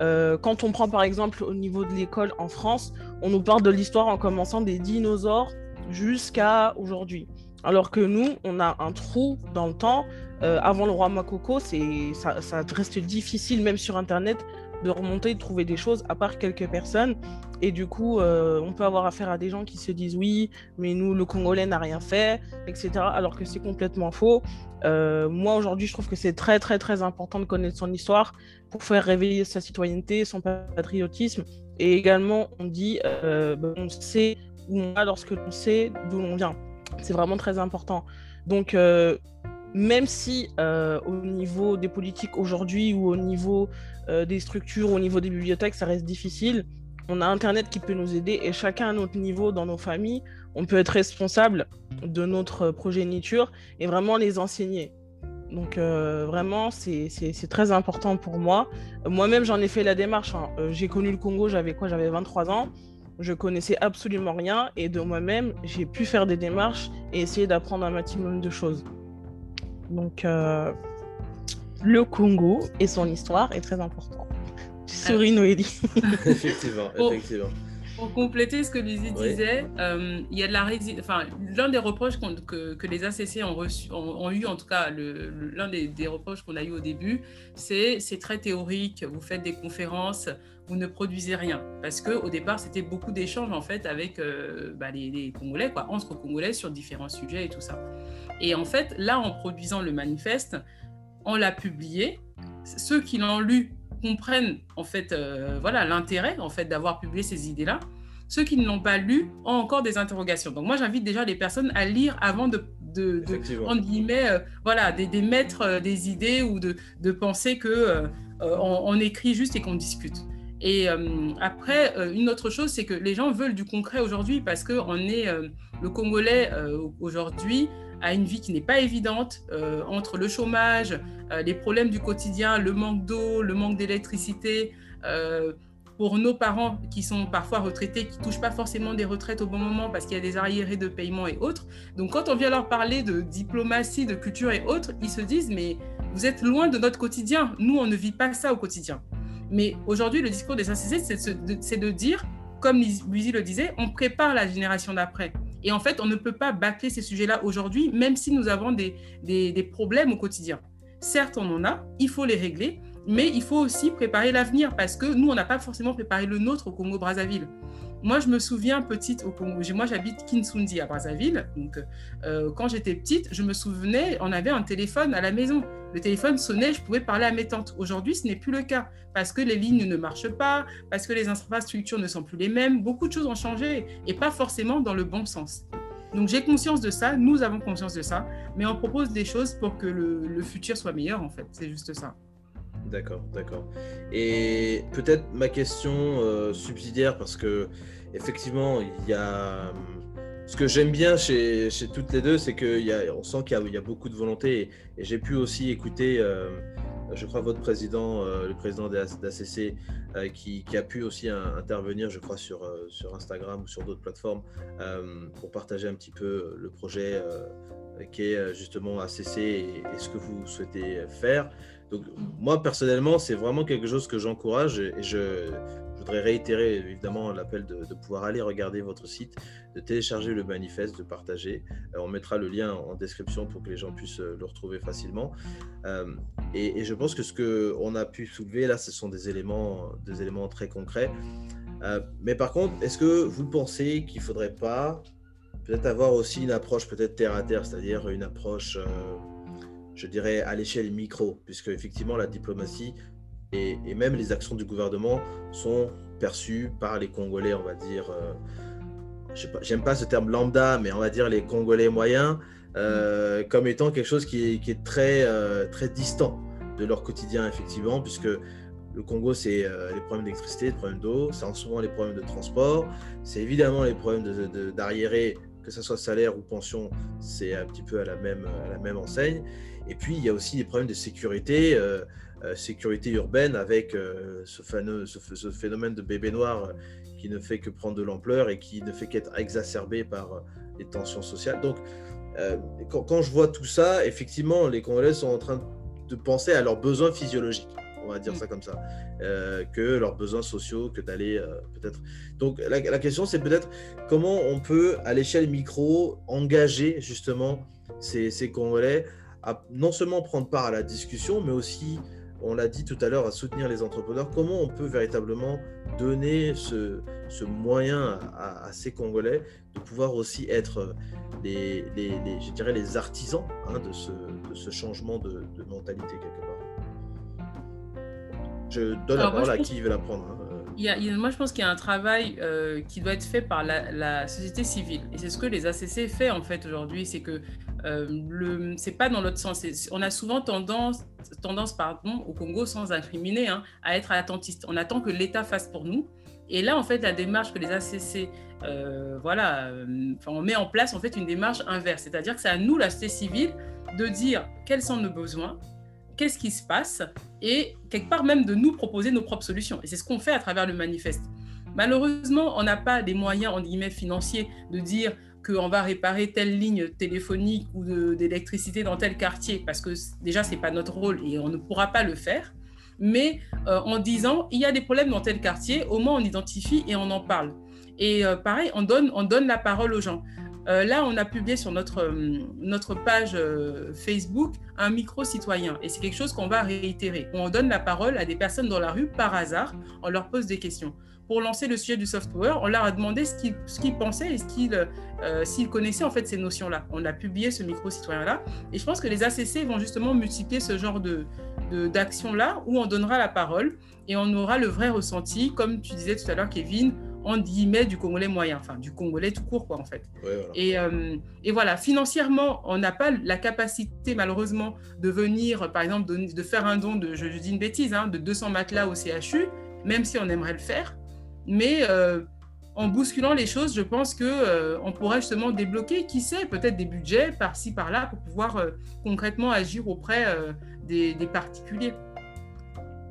[SPEAKER 1] Euh, quand on prend par exemple au niveau de l'école en France, on nous parle de l'histoire en commençant des dinosaures jusqu'à aujourd'hui. Alors que nous, on a un trou dans le temps. Euh, avant le roi Makoko, ça, ça reste difficile, même sur Internet, de remonter, de trouver des choses, à part quelques personnes. Et du coup, euh, on peut avoir affaire à des gens qui se disent oui, mais nous, le Congolais n'a rien fait, etc. Alors que c'est complètement faux. Euh, moi, aujourd'hui, je trouve que c'est très, très, très important de connaître son histoire pour faire réveiller sa citoyenneté, son patriotisme. Et également, on dit, euh, ben, on sait où on va lorsque l'on sait d'où l'on vient. C'est vraiment très important. Donc, même si au niveau des politiques aujourd'hui ou au niveau des structures, au niveau des bibliothèques, ça reste difficile, on a Internet qui peut nous aider et chacun à notre niveau dans nos familles, on peut être responsable de notre progéniture et vraiment les enseigner. Donc euh, vraiment, c'est très important pour moi. Moi-même, j'en ai fait la démarche. Hein. Euh, j'ai connu le Congo, j'avais quoi J'avais 23 ans. Je connaissais absolument rien et de moi-même, j'ai pu faire des démarches et essayer d'apprendre un maximum de choses. Donc euh, le Congo et son histoire est très important. Souris Noélie.
[SPEAKER 3] effectivement, effectivement.
[SPEAKER 4] Pour compléter ce que Lizzie disait, euh, il y a de la enfin, l'un des reproches que, que, les ACC ont, reçu, ont, eu, en tout cas, l'un des, des, reproches qu'on a eu au début, c'est c'est très théorique, vous faites des conférences, vous ne produisez rien. Parce qu'au départ, c'était beaucoup d'échanges en fait avec euh, bah, les, les, Congolais, quoi, entre Congolais sur différents sujets et tout ça. Et en fait, là, en produisant le manifeste, on l'a publié. Ceux qui l'ont lu comprennent en fait euh, voilà l'intérêt en fait d'avoir publié ces idées-là. Ceux qui ne l'ont pas lu ont encore des interrogations. Donc moi j'invite déjà les personnes à lire avant de de, de guillemets euh, voilà d'émettre des idées ou de, de penser que on, écrit juste et qu'on discute. Et après, une autre chose, c'est que les gens veulent du concret aujourd'hui parce que on est le Congolais aujourd'hui à une vie qui n'est pas évidente, euh, entre le chômage, euh, les problèmes du quotidien, le manque d'eau, le manque d'électricité. Euh, pour nos parents qui sont parfois retraités, qui ne touchent pas forcément des retraites au bon moment parce qu'il y a des arriérés de paiement et autres. Donc quand on vient leur parler de diplomatie, de culture et autres, ils se disent mais vous êtes loin de notre quotidien. Nous, on ne vit pas ça au quotidien. Mais aujourd'hui, le discours des ACC, c'est de, dire, comme Luizy le disait, on prépare la génération d'après. Et en fait, on ne peut pas bâcler ces sujets-là aujourd'hui, même si nous avons des, des, problèmes au quotidien. Certes, on en a, il faut les régler, mais il faut aussi préparer l'avenir parce que nous, on n'a pas forcément préparé le nôtre au Congo-Brazzaville. Moi, je me souviens petite au Congo. Moi, j'habite Kinsundi à Brazzaville. Donc, euh, quand j'étais petite, je me souvenais, on avait un téléphone à la maison. Le téléphone sonnait, je pouvais parler à mes tantes. Aujourd'hui, ce n'est plus le cas parce que les lignes ne marchent pas, parce que les infrastructures ne sont plus les mêmes. Beaucoup de choses ont changé et pas forcément dans le bon sens. Donc, j'ai conscience de ça. Nous avons conscience de ça, mais on propose des choses pour que le, futur soit meilleur. En fait, c'est juste ça.
[SPEAKER 3] D'accord, d'accord. Et peut-être ma question euh, subsidiaire, parce que effectivement, il y a. Ce que j'aime bien chez, toutes les deux, c'est qu'on sent qu'il y, a beaucoup de volonté. Et, j'ai pu aussi écouter, euh, je crois, votre président, euh, le président d'ACC, qui, a pu aussi intervenir, je crois, sur, Instagram ou sur d'autres plateformes pour partager un petit peu le projet qui est justement ACC et, ce que vous souhaitez faire. Donc moi personnellement, c'est vraiment quelque chose que j'encourage et je, voudrais réitérer évidemment l'appel de, pouvoir aller regarder votre site, de télécharger le manifeste, de partager. Euh, on mettra le lien en description pour que les gens puissent euh, le retrouver facilement. Euh, et, je pense que ce qu'on a pu soulever là, ce sont des éléments, des éléments très concrets. mais par contre, est-ce que vous pensez qu'il ne faudrait pas peut-être avoir aussi une approche peut-être terre à terre, c'est-à-dire une approche, je dirais, à l'échelle micro, puisque effectivement la diplomatie et, même les actions du gouvernement sont perçues par les Congolais, on va dire, j'aime pas, ce terme lambda, mais on va dire les Congolais moyens, comme étant quelque chose qui est, très, très distant de leur quotidien, effectivement, puisque le Congo, c'est euh, les problèmes d'électricité, les problèmes d'eau, c'est en souvent les problèmes de transport, c'est évidemment les problèmes d'arriéré, de, que ce soit salaire ou pension, c'est un petit peu à la, même, à la même enseigne. Et puis, il y a aussi des problèmes de sécurité, euh, euh, sécurité urbaine avec ce, fameux, ce, phénomène de bébé noir qui ne fait que prendre de l'ampleur et qui ne fait qu'être exacerbé par les tensions sociales. Donc, quand, quand, je vois tout ça, effectivement, les Congolais sont en train de penser à leurs besoins physiologiques on va dire mm. ça comme ça, euh, que leurs besoins sociaux, que d'aller euh, peut-être. Donc la, question, c'est peut-être comment on peut, à l'échelle micro, engager justement ces, ces Congolais à non seulement prendre part à la discussion, mais aussi, on l'a dit tout à l'heure, à soutenir les entrepreneurs. Comment on peut véritablement donner ce, ce moyen à, ces Congolais de pouvoir aussi être les, les, je dirais les artisans hein, de, ce, de, ce, changement de, de mentalité quelque part? Je donne la parole à qui veut la prendre. Hein.
[SPEAKER 4] Il moi, je pense qu'il y a un travail euh, qui doit être fait par la, société civile. Et c'est ce que les ACC fait en fait aujourd'hui. C'est que euh, c'est pas dans l'autre sens. On a souvent tendance, tendance pardon, au Congo, sans incriminer, hein, à être attentiste. On attend que l'État fasse pour nous. Et là, en fait, la démarche que les ACC, euh, voilà, euh, on met en place en fait une démarche inverse. C'est-à-dire que c'est à nous, la société civile, de dire quels sont nos besoins, qu'est-ce qui se passe et quelque part même de nous proposer nos propres solutions. Et c'est ce qu'on fait à travers le manifeste. Malheureusement, on n'a pas des moyens, en guillemets, financiers de dire qu'on va réparer telle ligne téléphonique ou d'électricité dans tel quartier, parce que déjà, ce n'est pas notre rôle et on ne pourra pas le faire. Mais euh, en disant, il y a des problèmes dans tel quartier, au moins on identifie et on en parle. Et euh, pareil, on donne, on donne la parole aux gens. Euh, là, on a publié sur notre, euh, notre page euh, Facebook un micro-citoyen. Et c'est quelque chose qu'on va réitérer. On donne la parole à des personnes dans la rue par hasard. On leur pose des questions. Pour lancer le sujet du soft power, on leur a demandé ce qu'ils pensaient et s'ils connaissaient en fait ces notions-là. On a publié ce micro-citoyen-là. Et je pense que les ACC vont justement multiplier ce genre de, d'action-là où on donnera la parole et on aura le vrai ressenti, comme tu disais tout à l'heure, Kevin, en guillemets du Congolais moyen, enfin du Congolais tout court quoi en fait. Et, euh, et, voilà, financièrement, on n'a pas la capacité malheureusement de venir, par exemple, de, faire un don de, je, dis une bêtise, hein, de 200 matelas au CHU, même si on aimerait le faire. Mais euh, en bousculant les choses, je pense que euh, on pourrait justement débloquer, qui sait, peut-être des budgets par-ci par-là pour pouvoir concrètement agir auprès des, particuliers.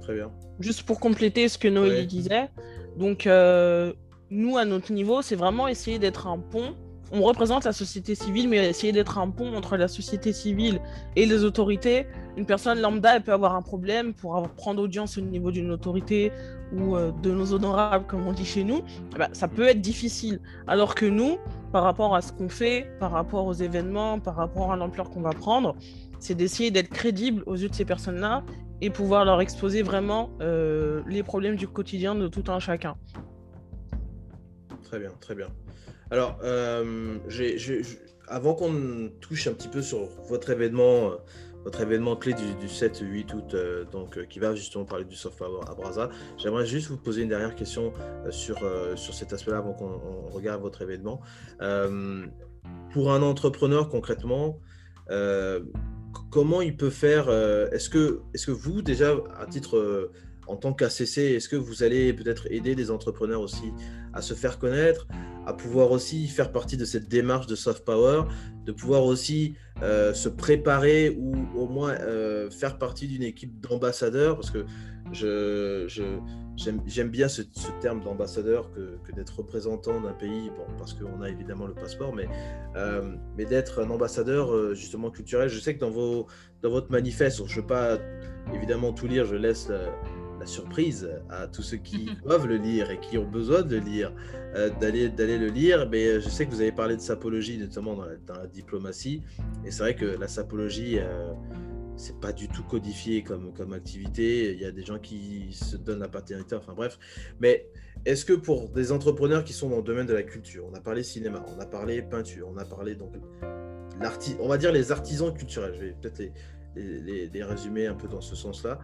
[SPEAKER 3] Très bien.
[SPEAKER 1] Juste pour compléter ce que Noélie disait, donc, euh, nous, à notre niveau, c'est vraiment essayer d'être un pont. On représente la société civile, mais essayer d'être un pont entre la société civile et les autorités. Une personne lambda, elle peut avoir un problème pour prendre audience au niveau d'une autorité ou euh, de nos honorables, comme on dit chez nous. Eh ben, ça peut être difficile. Alors que nous, par rapport à ce qu'on fait, par rapport aux événements, par rapport à l'ampleur qu'on va prendre, c'est d'essayer d'être crédible aux yeux de ces personnes-là et pouvoir leur exposer vraiment euh, les problèmes du quotidien de tout un chacun.
[SPEAKER 3] Très bien, très bien. Alors, euh, avant qu'on touche un petit peu sur votre événement, euh, votre événement clé du, 7-8 août, donc, qui va justement parler du soft power à Brazza, j'aimerais juste vous poser une dernière question sur, sur cet aspect-là avant qu'on regarde votre événement. pour un entrepreneur concrètement, comment il peut faire euh, Est-ce que, est que vous, déjà, à titre euh, en tant qu'ACC, est-ce que vous allez peut-être aider des entrepreneurs aussi à se faire connaître, à pouvoir aussi faire partie de cette démarche de soft power, de pouvoir aussi euh, se préparer ou au moins faire partie d'une équipe d'ambassadeurs Parce que j'aime bien ce, terme d'ambassadeur que, d'être représentant d'un pays, bon, parce qu'on a évidemment le passeport, mais, euh, mais d'être un ambassadeur euh, justement culturel. Je sais que dans, vos, dans votre manifeste, je ne veux pas évidemment tout lire, je laisse la, surprise à tous ceux qui doivent le lire et qui ont besoin de le lire, euh, d'aller, d'aller le lire, mais je sais que vous avez parlé de sapologie, notamment dans la, dans la diplomatie, et c'est vrai que la sapologie c'est pas du tout codifié comme, comme activité. Il y a des gens qui se donnent la paternité, enfin bref. Mais est-ce que pour des entrepreneurs qui sont dans le domaine de la culture, on a parlé cinéma, on a parlé peinture, on a parlé donc on va dire les artisans culturels, je vais peut-être les, les, résumer un peu dans ce sens-là.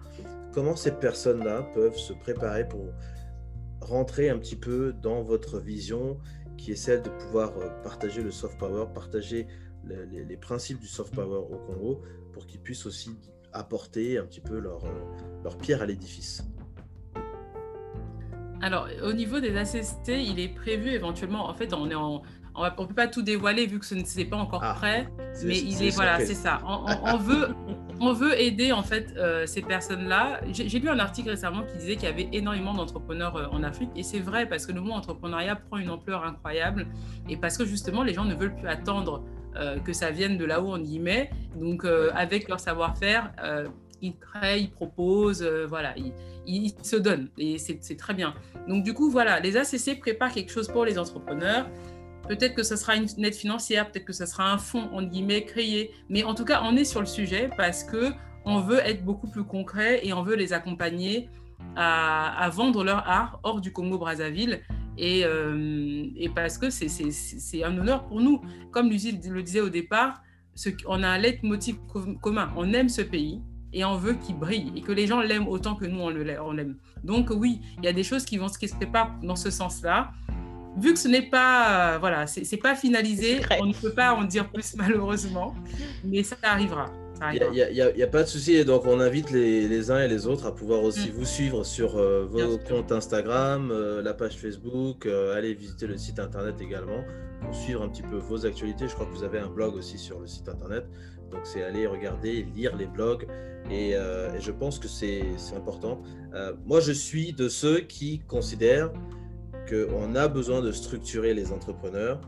[SPEAKER 3] Comment ces personnes-là peuvent se préparer pour rentrer un petit peu dans votre vision qui est celle de pouvoir euh, partager le soft power, partager les, principes du soft power au Congo pour qu'ils puissent aussi apporter un petit peu leur, euh, leur pierre à l'édifice?
[SPEAKER 4] Alors, au niveau des ACST, il est prévu éventuellement, en fait, on est en, on ne peut pas tout dévoiler vu que ce n'est pas encore ah, prêt, mais il est, voilà, c'est ça. On, veut, on veut aider en fait euh, ces personnes-là. J'ai lu un article récemment qui disait qu'il y avait énormément d'entrepreneurs euh, en Afrique et c'est vrai parce que le mot entrepreneuriat prend une ampleur incroyable et parce que justement les gens ne veulent plus attendre euh, que ça vienne de là-haut en guillemets. Donc avec leur savoir-faire, ils créent, ils proposent, voilà, ils, ils, se donnent et c'est très bien. Donc du coup voilà, les ACC préparent quelque chose pour les entrepreneurs. Peut-être que ce sera une aide financière, peut-être que ce sera un fonds, en guillemets, créé. Mais en tout cas, on est sur le sujet parce que on veut être beaucoup plus concret et on veut les accompagner à, vendre leur art hors du Congo-Brazzaville. Et, euh, et, parce que c'est un honneur pour nous. Comme Lucie le disait au départ, on a un leitmotiv commun. On aime ce pays et on veut qu'il brille et que les gens l'aiment autant que nous on l'aime. Donc oui, il y a des choses qui vont qui se préparent dans ce sens-là vu que ce n'est pas, euh, voilà, c'est pas finalisé, on ne peut pas en dire plus malheureusement, mais ça arrivera.
[SPEAKER 3] Il n'y a, pas de souci, donc on invite les, uns et les autres à pouvoir aussi mm. vous suivre sur euh, vos comptes Instagram, euh, la page Facebook, allez visiter le site internet également pour suivre un petit peu vos actualités. Je crois que vous avez un blog aussi sur le site internet, donc c'est aller regarder, lire les blogs et, et je pense que c'est important. moi, je suis de ceux qui considèrent qu'on a besoin de structurer les entrepreneurs,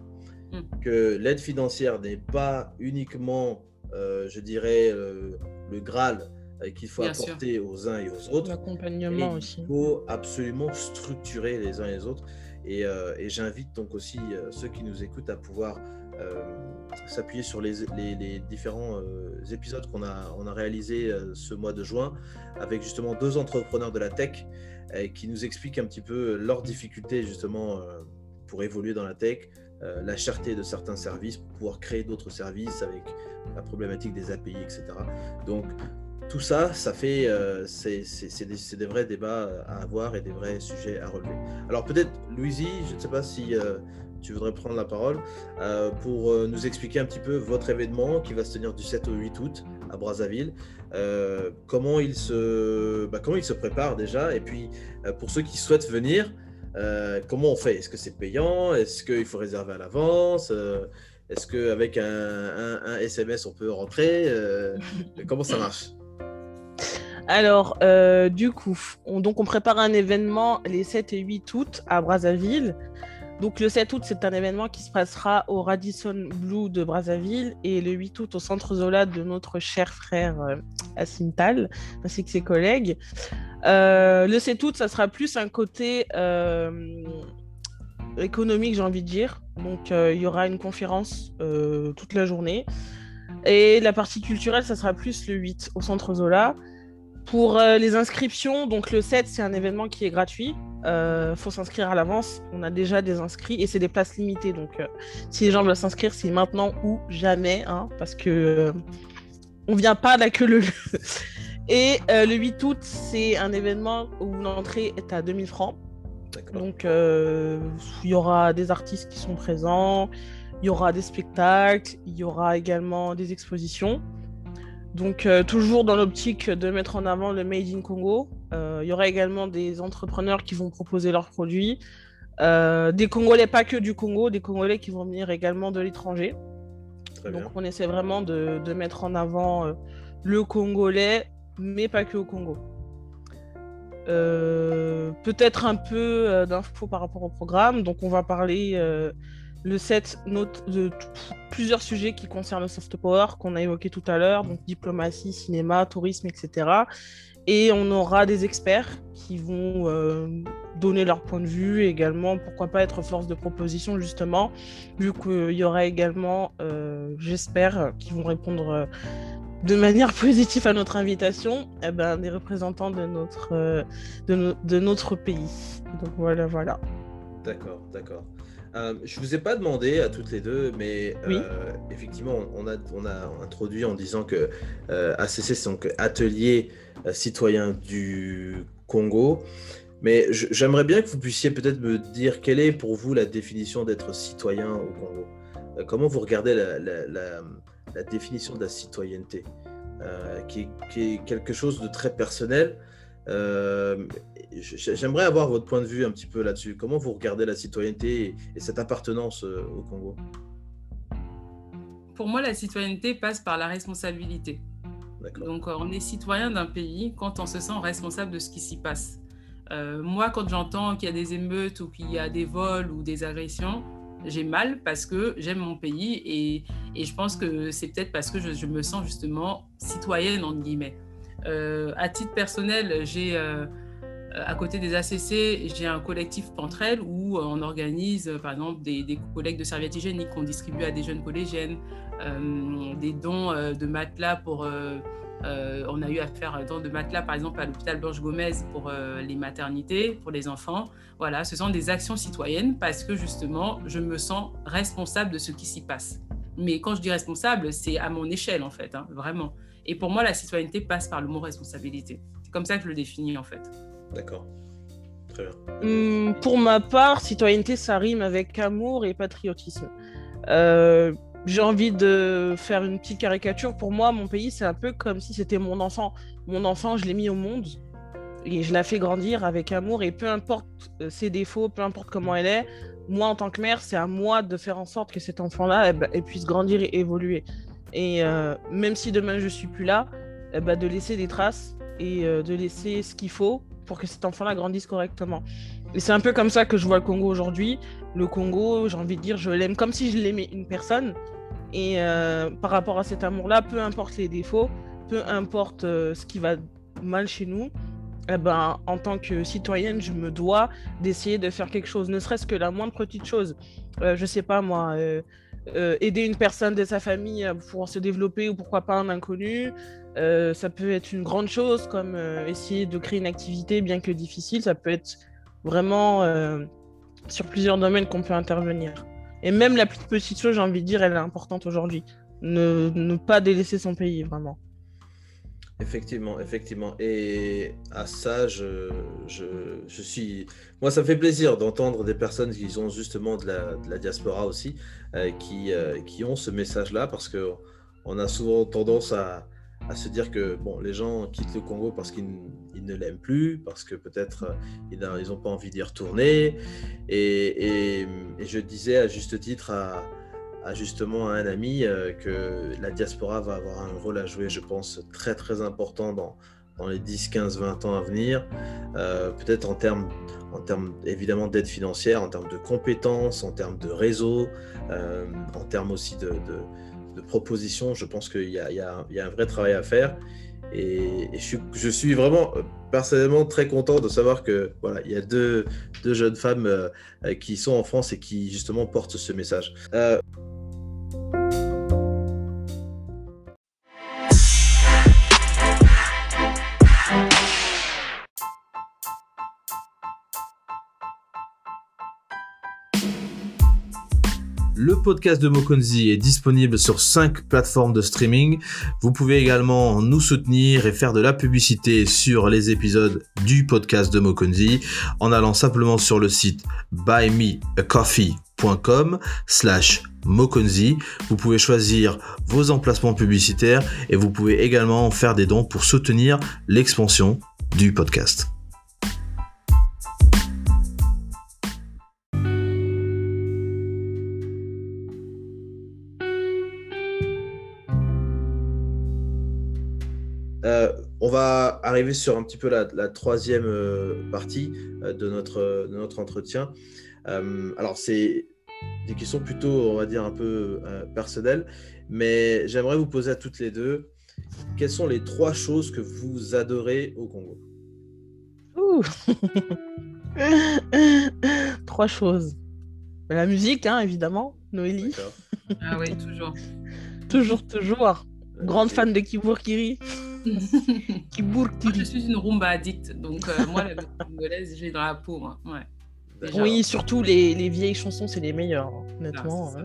[SPEAKER 3] mm. que l'aide financière n'est pas uniquement, euh, je dirais, euh, le Graal euh, qu'il faut apporter aux uns et aux autres.
[SPEAKER 1] L'accompagnement aussi.
[SPEAKER 3] Il faut absolument structurer les uns et les autres. Et, j'invite donc aussi ceux qui nous écoutent à pouvoir s'appuyer sur les, les, différents épisodes qu'on a, on a réalisés ce mois de juin avec justement deux entrepreneurs de la tech qui nous expliquent un petit peu leurs difficultés justement euh, pour évoluer dans la tech, euh, la cherté de certains services pour pouvoir créer d'autres services avec la problématique des API, etc. Donc tout ça, ça fait, euh, c'est des, des, vrais débats à avoir et des vrais sujets à relever. Alors peut-être, Louisie, je ne sais pas si tu voudrais prendre la parole pour nous expliquer un petit peu votre événement qui va se tenir du 7 au 8 août à Brazzaville. Euh, comment, il se, bah, comment il se prépare déjà Et puis, euh, pour ceux qui souhaitent venir, euh, comment on fait? Est-ce que c'est payant? Est-ce qu'il faut réserver à l'avance? Est-ce qu'avec un, un, SMS, on peut rentrer? Comment ça marche?
[SPEAKER 1] Alors, du coup, on, donc on prépare un événement les 7 et 8 août à Brazzaville. Donc le 7 août, c'est un événement qui se passera au Radisson Blue de Brazzaville et le 8 août au Centre Zola de notre cher frère euh, Asintal, ainsi que ses collègues. Euh, le 7 août, ça sera plus un côté euh, économique, j'ai envie de dire. Donc il y aura une conférence toute la journée. Et la partie culturelle, ça sera plus le 8 au Centre Zola. Pour les inscriptions, donc le 7, c'est un événement qui est gratuit. Il euh, faut s'inscrire à l'avance. On a déjà des inscrits et c'est des places limitées. Donc, euh, si les gens veulent s'inscrire, c'est maintenant ou jamais, hein, parce que euh, on vient pas là que le. et le 8 août, c'est un événement où l'entrée est à 2000 francs. Donc, il y aura des artistes qui sont présents, il y aura des spectacles, il y aura également des expositions. Donc, toujours dans l'optique de mettre en avant le Made in Congo. Euh, il y aura également des entrepreneurs qui vont proposer leurs produits. Euh, des Congolais, pas que du Congo, des Congolais qui vont venir également de l'étranger. Donc on essaie vraiment de, mettre en avant euh, le Congolais, mais pas que au Congo. Peut-être un peu d'infos par rapport au programme. Donc on va parler le set de plusieurs sujets qui concernent le soft power qu'on a évoqué tout à l'heure, donc diplomatie, cinéma, tourisme, etc. Et on aura des experts qui vont euh, donner leur point de vue également, pourquoi pas être force de proposition justement, vu qu'il y aura également, euh, j'espère, qui vont répondre de manière positive à notre invitation eh ben, des représentants de notre, euh, de, notre pays. Donc voilà, voilà.
[SPEAKER 3] D'accord, d'accord. Euh, je ne vous ai pas demandé à toutes les deux, mais euh, effectivement, on a, on a introduit en disant que ACC, c'est donc Atelier citoyen du Congo. Mais j'aimerais bien que vous puissiez peut-être me dire quelle est pour vous la définition d'être citoyen au Congo. comment vous regardez la, la la définition de la citoyenneté, euh, qui, est, quelque chose de très personnel. Euh, j'aimerais avoir votre point de vue un petit peu là-dessus. Comment vous regardez la citoyenneté et, cette appartenance euh, au Congo?
[SPEAKER 4] Pour moi, la citoyenneté passe par la responsabilité. Donc, on est citoyen d'un pays quand on se sent responsable de ce qui s'y passe. moi, quand j'entends qu'il y a des émeutes ou qu'il y a des vols ou des agressions, j'ai mal parce que j'aime mon pays et, et, je pense que c'est peut-être parce que je, me sens justement citoyenne, entre guillemets. Euh, à titre personnel, j'ai euh, à côté des ACC, j'ai un collectif Pentrel où on organise, par exemple, des, des collègues de serviettes hygiéniques qu'on distribue à des jeunes collégiennes, euh, des dons de matelas pour euh, on a eu à faire un don de matelas, par exemple, à l'hôpital Blanche Gomez pour euh, les maternités, pour les enfants. Voilà, ce sont des actions citoyennes parce que justement, je me sens responsable de ce qui s'y passe. Mais quand je dis responsable, c'est à mon échelle, en fait, hein, vraiment. Et pour moi, la citoyenneté passe par le mot responsabilité. C'est comme ça que je le définis, en fait.
[SPEAKER 3] D'accord. Très bien.
[SPEAKER 1] Hum, pour ma part, citoyenneté, ça rime avec amour et patriotisme. Euh, j'ai envie de faire une petite caricature. Pour moi, mon pays, c'est un peu comme si c'était mon enfant. Mon enfant, je l'ai mis au monde et je la fais grandir avec amour. Et peu importe euh, ses défauts, peu importe comment elle est, moi, en tant que mère, c'est à moi de faire en sorte que cet enfant-là eh ben, puisse grandir et évoluer. Et euh, même si demain je suis plus là, eh ben, de laisser des traces et de laisser ce qu'il faut pour que cet enfant-là grandisse correctement. Et c'est un peu comme ça que je vois le Congo aujourd'hui. Le Congo, j'ai envie de dire, je l'aime comme si je l'aimais une personne. Et euh, par rapport à cet amour-là, peu importe les défauts, peu importe euh, ce qui va mal chez nous, eh ben, en tant que citoyenne, je me dois d'essayer de faire quelque chose, ne serait-ce que la moindre petite chose. Euh, je sais pas moi, aider une personne de sa famille pour se développer ou pourquoi pas un inconnu. ça peut être une grande chose comme essayer de créer une activité bien que difficile. Ça peut être vraiment sur plusieurs domaines qu'on peut intervenir. Et même la plus petite chose, j'ai envie de dire, elle est importante aujourd'hui. Ne pas délaisser son pays, vraiment.
[SPEAKER 3] Effectivement, effectivement. Et à ça, je, je, je, suis. Moi, ça me fait plaisir d'entendre des personnes qui sont justement de la, de la diaspora aussi, euh, qui, euh, qui ont ce message-là, parce qu'on a souvent tendance à, à se dire que bon, les gens quittent le Congo parce qu'ils ne l'aiment plus, parce que peut-être euh, ils n'ont pas envie d'y retourner. Et, et, je disais à juste titre à, justement un ami euh, que la diaspora va avoir un rôle à jouer, je pense, très très important dans, dans les 10, 15, 20 ans à venir, euh, peut-être en termes, en termes évidemment d'aide financière, en termes de compétences, en termes de réseau, en termes aussi de de propositions. Je pense qu'il y, y, a un vrai travail à faire. Et, je, suis, vraiment euh, personnellement très content de savoir que voilà, il y a deux, deux jeunes femmes euh, qui sont en France et qui justement portent ce message. Le podcast de Mokonzi est disponible sur 5 plateformes de streaming. Vous pouvez également nous soutenir et faire de la publicité sur les épisodes du podcast de Mokonzi en allant simplement sur le site buymeacoffee.com slash Mokonzi. Vous pouvez choisir vos emplacements publicitaires et vous pouvez également faire des dons pour soutenir l'expansion du podcast. Arriver sur un petit peu la, troisième euh, partie euh, de notre, notre entretien. Euh, alors, c'est des questions plutôt, on va dire, un peu personnelles, mais j'aimerais vous poser à toutes les deux, quelles sont les trois choses que vous adorez au Congo?
[SPEAKER 1] Trois choses. La musique, hein, évidemment, Noélie.
[SPEAKER 4] ah oui, toujours.
[SPEAKER 1] toujours, toujours. Grande fan de Kiburkiri.
[SPEAKER 4] je suis une rumba addict, donc moi, la musique congolaise, j'ai dans la peau, moi. Ouais.
[SPEAKER 1] Oui, surtout les, les, vieilles chansons, c'est les meilleures, hein, honnêtement.
[SPEAKER 3] Ah,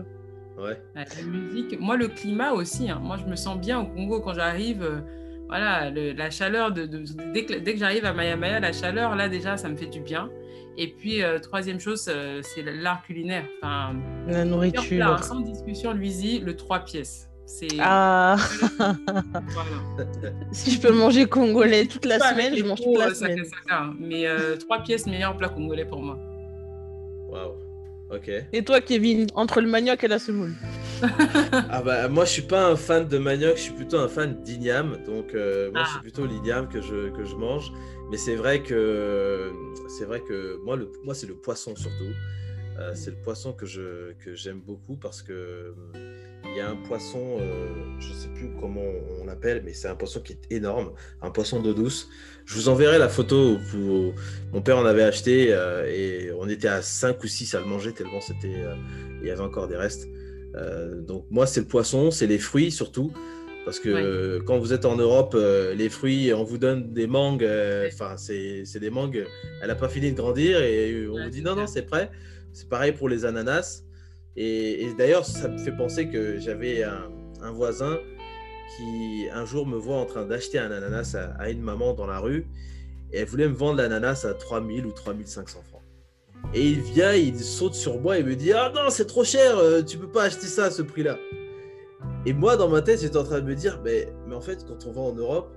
[SPEAKER 3] Ouais.
[SPEAKER 4] La musique, moi le climat aussi. Hein. Moi je me sens bien au Congo quand j'arrive. Euh, voilà, la chaleur de, dès que, dès que j'arrive à Maya Maya, la chaleur là déjà ça me fait du bien. Et puis euh, troisième chose, euh, c'est l'art culinaire. Enfin,
[SPEAKER 1] la nourriture.
[SPEAKER 4] Hein, sans discussion, Luizy, le trois pièces.
[SPEAKER 1] Ah. si je peux manger congolais toute la semaine, je mange toute la semaine.
[SPEAKER 4] Mais trois pièces meilleur plat congolais pour moi.
[SPEAKER 3] Waouh.
[SPEAKER 1] Et toi, Kevin, entre le manioc et la semoule
[SPEAKER 3] Ah bah moi, je suis pas un fan de manioc, je suis plutôt un fan d'igname. Donc euh, moi, c'est ah. plutôt l'igname que je, que je mange. Mais c'est vrai que c'est vrai que moi, le, moi, c'est le poisson surtout. Euh, c'est le poisson que je que j'aime beaucoup parce que il y a un poisson, euh, je ne sais plus comment on l'appelle, mais c'est un poisson qui est énorme, un poisson d'eau douce. Je vous enverrai la photo mon père en avait acheté euh, et on était à 5 ou 6 à le manger tellement c'était, euh, il y avait encore des restes. donc moi c'est le poisson, c'est les fruits surtout. Parce que quand vous êtes en Europe, les fruits, on vous donne des mangues, enfin c'est, des mangues, elle n'a pas fini de grandir et on vous dit non, non, c'est prêt. C'est pareil pour les ananas. Et, d'ailleurs, ça me fait penser que j'avais un, voisin qui un jour me voit en train d'acheter un ananas à, une maman dans la rue et elle voulait me vendre l'ananas à 3000 ou 3500 francs. Et il vient, il saute sur moi et me dit Ah non, c'est trop cher, euh, tu peux pas acheter ça à ce prix-là. Et moi, dans ma tête, j'étais en train de me dire mais, mais en fait, quand on va en Europe,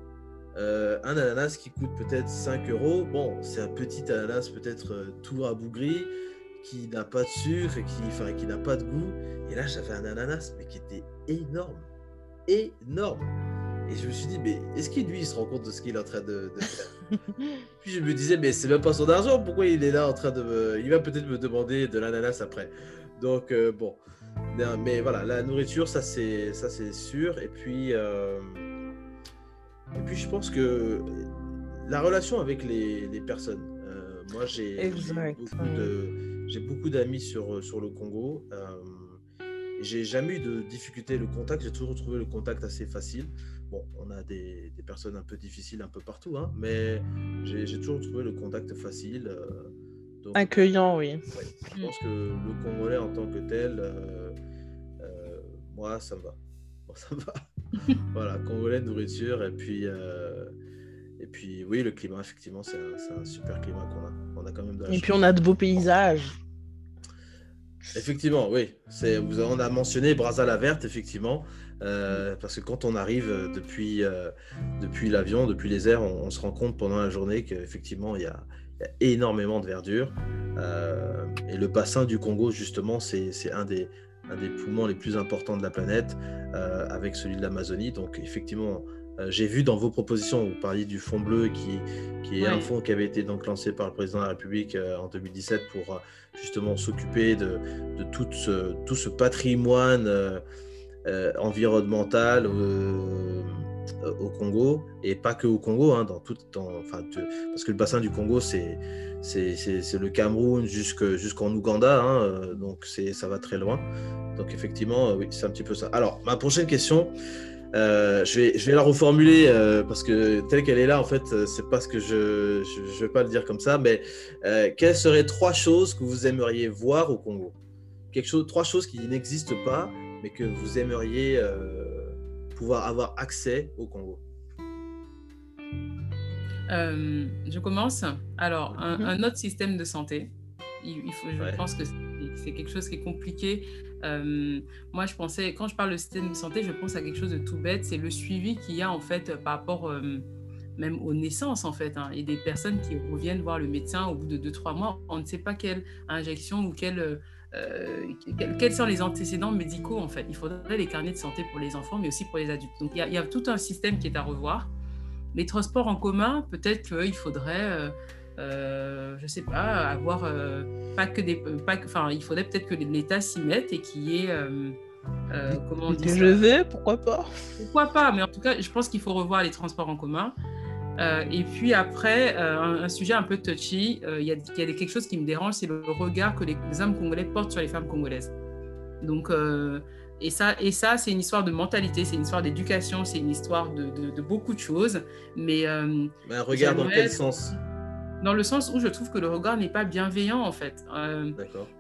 [SPEAKER 3] euh, un ananas qui coûte peut-être 5 euros, bon, c'est un petit ananas peut-être euh, tout rabougri, qui n'a pas de sucre et qui, enfin, qui n'a pas de goût. Et là, j'avais un ananas, mais qui était énorme. Énorme. Et je me suis dit, mais est-ce qu'il lui, il se rend compte de ce qu'il est en train de, faire? Puis je me disais, mais c'est même pas son argent, pourquoi il est là en train de me. Il va peut-être me demander de l'ananas après. Donc, euh, bon. Mais voilà, la nourriture, ça c'est, ça c'est sûr. Et puis, euh, et puis, je pense que la relation avec les, les personnes. Euh, moi, j'ai beaucoup de j'ai beaucoup d'amis sur, euh, sur le Congo. Euh, j'ai jamais eu de difficulté le contact. J'ai toujours trouvé le contact assez facile. Bon, on a des, des personnes un peu difficiles un peu partout, hein, mais j'ai toujours trouvé le contact facile. Euh,
[SPEAKER 1] Accueillant, oui.
[SPEAKER 3] je pense que le Congolais en tant que tel, moi, ça me va. ça me va. voilà, Congolais, nourriture, et puis, et puis oui, le climat, effectivement, c'est un, un, super climat qu'on a. On a quand même de
[SPEAKER 1] Et puis on a de beaux paysages.
[SPEAKER 3] Effectivement, oui. C'est, vous, on a mentionné Brazza la Verte, effectivement, euh, parce que quand on arrive depuis, euh, depuis l'avion, depuis les airs, on, se rend compte pendant la journée qu'effectivement, il y a, y a, énormément de verdure. Euh, et le bassin du Congo, justement, c'est, un, des, un des poumons les plus importants de la planète, avec celui de l'Amazonie. Donc, effectivement, euh, j'ai vu dans vos propositions, vous parliez du fonds bleu qui, qui est un fonds qui avait été donc lancé par le président de la République euh, en 2017 pour euh, justement s'occuper de, de, tout, ce, tout ce patrimoine environnemental au Congo et pas que au Congo, hein, dans tout, enfin, parce que le bassin du Congo c'est c'est le Cameroun jusqu'en Ouganda, hein, donc ça va très loin. Donc effectivement, oui, c'est un petit peu ça. Alors ma prochaine question. Euh, je, vais, je vais la reformuler euh, parce que telle qu'elle est là, en fait, euh, c'est pas ce que je ne vais pas le dire comme ça, mais quelles seraient trois choses que vous aimeriez voir au Congo? Quelque chose, Trois choses qui n'existent pas, mais que vous aimeriez pouvoir avoir accès au Congo
[SPEAKER 4] Je commence. Alors, un, mhm. un, autre système de santé. Il, faut, je pense que c'est quelque chose qui est compliqué euh, moi, je pensais, quand je parle de système de santé, je pense à quelque chose de tout bête, c'est le suivi qu'il y a en fait par rapport euh, même aux naissances en fait. Hein. A des personnes qui reviennent voir le médecin au bout de 2-3 mois, on ne sait pas quelle injection ou quelle, euh, quels sont les antécédents médicaux en fait. Il faudrait les carnets de santé pour les enfants, mais aussi pour les adultes. Donc il y a, il y a tout un système qui est à revoir. Les transports en commun, peut-être qu'il faudrait euh, je sais pas, avoir euh, pas que des, pas enfin, il faudrait peut-être que l'État s'y mette et qu'il y ait, euh, comment on dit
[SPEAKER 1] Je vais, pourquoi pas?
[SPEAKER 4] Pourquoi pas Mais en tout cas, je pense qu'il faut revoir les transports en commun. et puis après, un, sujet un peu touchy, il y, a, y a quelque chose qui me dérange, c'est le regard que les, hommes congolais portent sur les femmes congolaises. Donc, Et ça, et ça c'est une histoire de mentalité, c'est une histoire d'éducation, c'est une histoire de, de, beaucoup de choses. Mais,
[SPEAKER 3] euh, un regard dans quel sens?
[SPEAKER 4] Dans le sens où je trouve que le regard n'est pas bienveillant, en fait. Euh,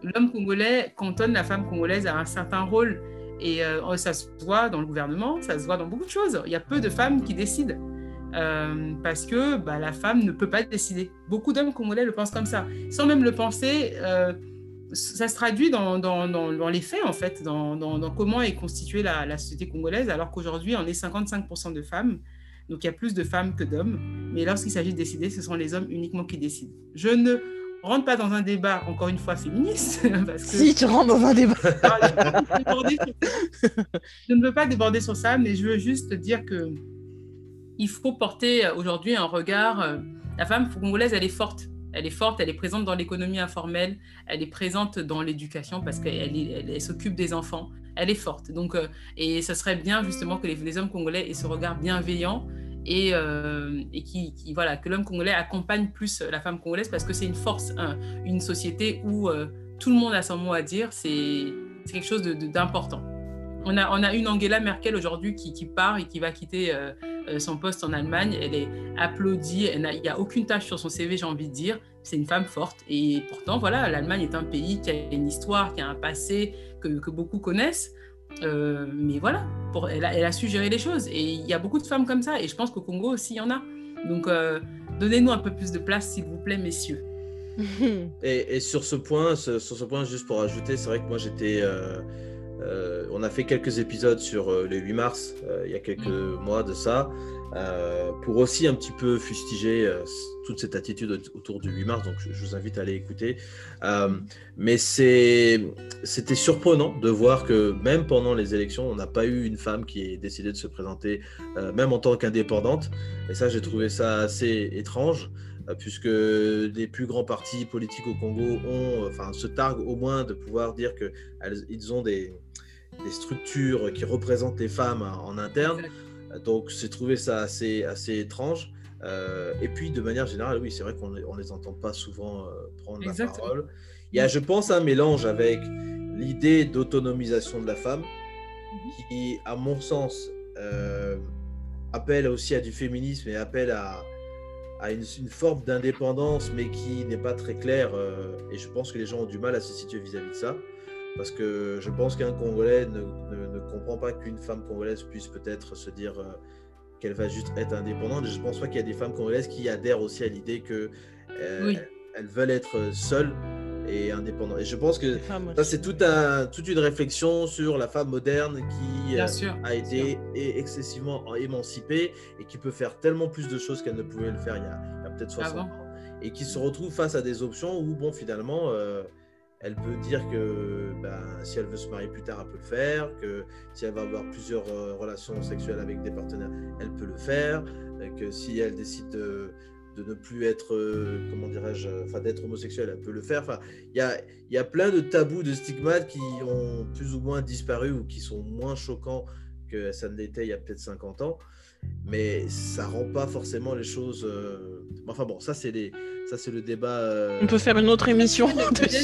[SPEAKER 4] L'homme congolais cantonne la femme congolaise à un certain rôle. Et euh, ça se voit dans le gouvernement, ça se voit dans beaucoup de choses. Il y a peu de femmes qui décident. Euh, parce que bah, la femme ne peut pas décider. Beaucoup d'hommes congolais le pensent comme ça. Sans même le penser, ça se traduit dans, dans, dans, les faits, en fait, dans, comment est constituée la, la société congolaise, alors qu'aujourd'hui, on est 55% de femmes. Donc, il y a plus de femmes que d'hommes. Mais lorsqu'il s'agit de décider, ce sont les hommes uniquement qui décident. Je ne rentre pas dans un débat, encore une fois, féministe.
[SPEAKER 1] Parce que... Si, tu rentres dans un débat.
[SPEAKER 4] je ne veux pas déborder sur ça, mais je veux juste dire que il faut porter euh, aujourd'hui un regard. Euh, la femme congolaise, elle est forte. Elle est forte, elle est présente dans l'économie informelle, elle est présente dans l'éducation parce qu'elle elle, s'occupe des enfants. Elle est forte. Donc, euh, et ce serait bien justement que les, hommes congolais aient ce regard bienveillant et, et qui, voilà, que l'homme congolais accompagne plus la femme congolaise parce que c'est une force, une société où tout le monde a son mot à dire. C'est quelque chose d'important. On a, on a une Angela Merkel aujourd'hui qui, qui, part et qui va quitter euh, son poste en Allemagne. Elle est applaudie. Il n'y a, aucune tâche sur son CV, j'ai envie de dire. C'est une femme forte. Et pourtant, voilà, l'Allemagne est un pays qui a une histoire, qui a un passé que, que beaucoup connaissent. Euh, mais voilà, pour, elle, a, elle, a, su gérer les choses. Et il y a beaucoup de femmes comme ça. Et je pense qu'au Congo aussi, il y en a. Donc, euh, donnez-nous un peu plus de place, s'il vous plaît, messieurs.
[SPEAKER 3] et, et, sur ce point, sur ce point, juste pour ajouter, c'est vrai que moi j'étais euh, on a fait quelques épisodes sur euh, le 8 mars, euh, il y a quelques mm. mois de ça, pour aussi un petit peu fustiger toute cette attitude autour du 8 mars. Donc, je, vous invite à aller écouter. mais c'était surprenant de voir que même pendant les élections, on n'a pas eu une femme qui ait décidé de se présenter, même en tant qu'indépendante. Et ça, j'ai trouvé ça assez étrange puisque les plus grands partis politiques au Congo ont, enfin, se targuent au moins de pouvoir dire qu'ils ont des, des structures qui représentent les femmes en interne. Donc, j'ai trouvé ça assez, assez étrange. Euh, et puis, de manière générale, oui, c'est vrai qu'on ne les entend pas souvent euh, prendre la parole. Il y a, je pense, un mélange avec l'idée d'autonomisation de la femme, mhm. qui, à mon sens, euh, appelle aussi à du féminisme et appelle à, à une, forme d'indépendance, mais qui n'est pas très claire. et je pense que les gens ont du mal à se situer vis à -vis de ça. Parce que je pense qu'un Congolais ne, ne, comprend pas qu'une femme congolaise puisse peut-être se dire euh, qu'elle va juste être indépendante. je pense pas qu'il y a des femmes congolaises qui adhèrent aussi à l'idée qu'elles euh, elles veulent être seules et indépendantes. Et je pense que ça, c'est tout un, toute une réflexion sur la femme moderne qui euh, a été excessivement émancipée et qui peut faire tellement plus de choses qu'elle ne pouvait le faire il y a, peut-être 60 ans. Et qui se retrouve face à des options où, bon, finalement elle peut dire que ben, si elle veut se marier plus tard, elle peut le faire, que si elle va avoir plusieurs euh, relations sexuelles avec des partenaires, elle peut le faire, que si elle décide de, ne plus être, euh, comment dirais-je, enfin d'être homosexuelle, elle peut le faire. Enfin, il y a, y a plein de tabous, de stigmates qui ont plus ou moins disparu ou qui sont moins choquants que ça ne l'était il y a peut-être 50 ans mais ça rend pas forcément les choses. Euh, enfin bon, ça c'est les, ça c'est le débat. Euh,
[SPEAKER 1] On peut faire une autre émission.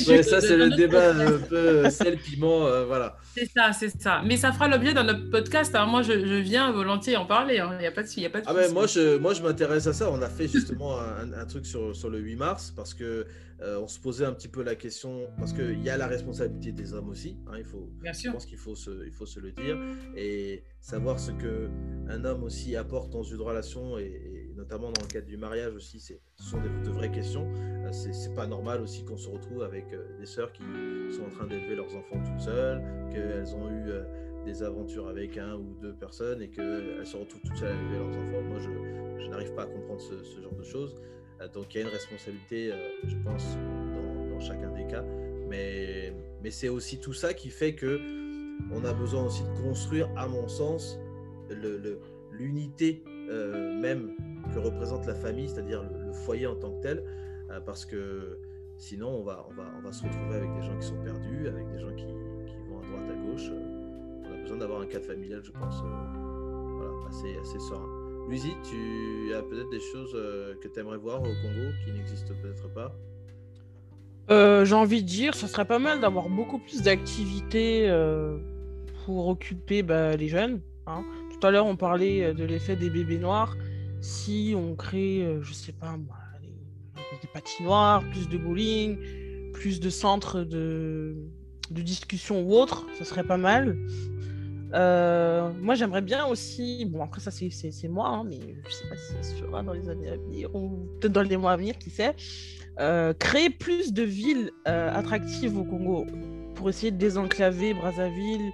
[SPEAKER 3] ouais, ça c'est le débat un peu euh, sel piment, voilà.
[SPEAKER 4] C'est ça, c'est ça. Mais ça fera l'objet d'un autre podcast. Hein. Moi, je, je, viens volontiers en parler. Il hein. n'y a pas de, y a pas de.
[SPEAKER 3] Ah ben moi je, moi je m'intéresse à ça. On a fait justement un, un, truc sur, sur le 8 mars parce que on se posait un petit peu la question parce qu'il y a la responsabilité des hommes aussi. Hein, il faut,
[SPEAKER 4] Bien
[SPEAKER 3] je pense qu'il faut se, il faut se le dire et savoir ce que un homme aussi apporte dans une relation et, notamment dans le cadre du mariage aussi, ce sont de vraies questions. Euh, c'est pas normal aussi qu'on se retrouve avec euh, des sœurs qui sont en train d'élever leurs enfants toutes seules, qu'elles ont eu euh, des aventures avec un ou deux personnes et qu'elles se retrouvent toutes seules à élever leurs enfants. Moi, je, n'arrive pas à comprendre ce, genre de choses. Donc, il y a une responsabilité, je pense, dans, chacun des cas. Mais, mais c'est aussi tout ça qui fait que on a besoin aussi de construire, à mon sens, l'unité euh, même que représente la famille, c'est-à-dire le, foyer en tant que tel, euh, parce que sinon on va, on, va, on va se retrouver avec des gens qui sont perdus, avec des gens qui, vont à droite, à gauche. Euh, on a besoin d'avoir un cadre familial, je pense, voilà, assez, assez serein. Luizy, tu as peut-être des choses que tu aimerais voir au Congo qui n'existent peut-être pas?
[SPEAKER 1] J'ai envie de dire, ça serait pas mal d'avoir beaucoup plus d'activités occuper bah, les jeunes. Hein. Tout à l'heure, on parlait de l'effet des bébés noirs. Si on crée, je sais pas des patinoires, plus de bowling, plus de centres de, discussion ou autre, ça serait pas mal. Euh, moi, j'aimerais bien aussi, bon, après, ça, c'est moi, hein, mais je sais pas si ça se fera dans les années à venir ou peut-être dans les mois à venir, qui sait, euh, créer plus de villes euh, attractives au Congo pour essayer de désenclaver Brazzaville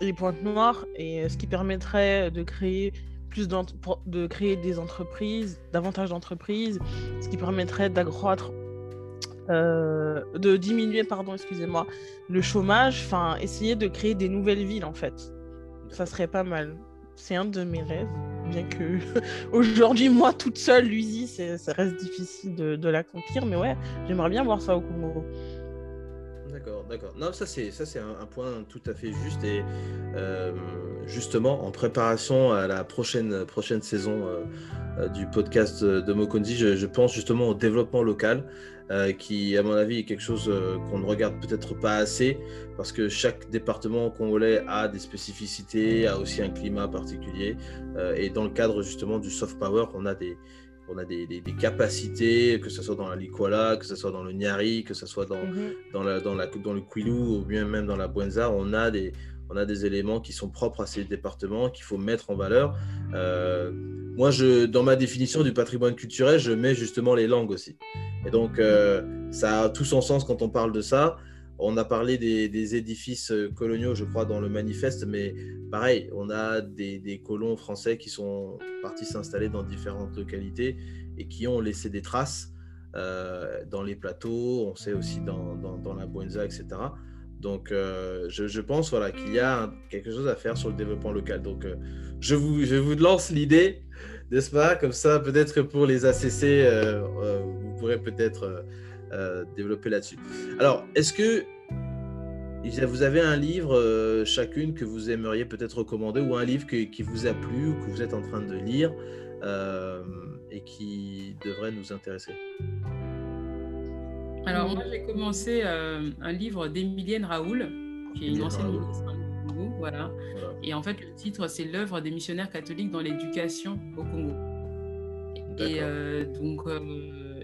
[SPEAKER 1] et Pointe-Noire, et ce qui permettrait de créer plus de créer des entreprises, davantage d'entreprises, ce qui permettrait d'accroître de diminuer, pardon, excusez-moi, le chômage, enfin, essayer de créer des nouvelles villes en fait ça serait pas mal. C'est un de mes rêves, bien que aujourd'hui, moi toute seule, Lucie, ça reste difficile de, l'accomplir, mais ouais, j'aimerais bien voir ça au Congo.
[SPEAKER 3] D'accord, d'accord. Non, ça c'est un, point tout à fait juste et euh, justement en préparation à la prochaine saison euh, euh, du podcast de Mokonzi, je, pense justement au développement local. Qui, à mon avis, est quelque chose qu'on ne regarde peut-être pas assez, parce que chaque département congolais a des spécificités, a aussi un climat particulier. Et dans le cadre justement du soft power, on a des, on a des, des, capacités, que ce soit dans la Likwala, que ce soit dans le Nyari, que ce soit dans, mhm. dans, la, dans, la, dans le Kwilu ou bien même dans la Buenza, on a des, on a des éléments qui sont propres à ces départements qu'il faut mettre en valeur. moi, je, dans ma définition du patrimoine culturel, je mets justement les langues aussi. Et donc, euh, ça a tout son sens quand on parle de ça. On a parlé des, édifices euh, coloniaux, je crois, dans le manifeste, mais pareil, on a des, colons français qui sont partis s'installer dans différentes localités et qui ont laissé des traces euh, dans les plateaux, on sait aussi dans, la Buenza, etc. Donc, je, pense voilà, qu'il y a quelque chose à faire sur le développement local. Donc, je, vous, je vous lance l'idée n'est-ce pas? Comme ça, peut-être pour les ACC, euh, euh, vous pourrez peut-être euh, développer là-dessus. Alors, est-ce que vous avez un livre chacune que vous aimeriez peut-être recommander ou un livre qui vous a plu ou que vous êtes en train de lire et qui devrait nous intéresser?
[SPEAKER 4] Alors, moi, j'ai commencé un livre d'Emilienne Raoul, qui est une ancienne ministre voilà. Et en fait, le titre, c'est l'œuvre des missionnaires catholiques dans l'éducation au Congo. Et euh, donc, euh,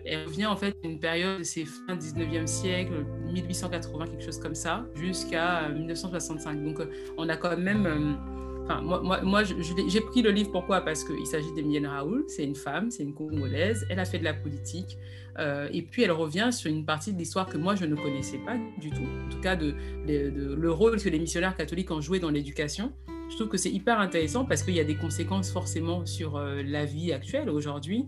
[SPEAKER 4] elle revient en fait une période, c'est fin 19e siècle, 1880, quelque chose comme ça, jusqu'à 1965. Euh, donc, on a quand même Enfin, moi, moi, moi j'ai pris le livre pourquoi? Parce qu'il s'agit d'Emilienne Raoul, c'est une femme, c'est une Congolaise, elle a fait de la politique, euh, et puis elle revient sur une partie de l'histoire que moi je ne connaissais pas du tout, en tout cas de, le rôle que les missionnaires catholiques ont joué dans l'éducation. Je trouve que c'est hyper intéressant parce qu'il y a des conséquences forcément sur euh, la vie actuelle aujourd'hui.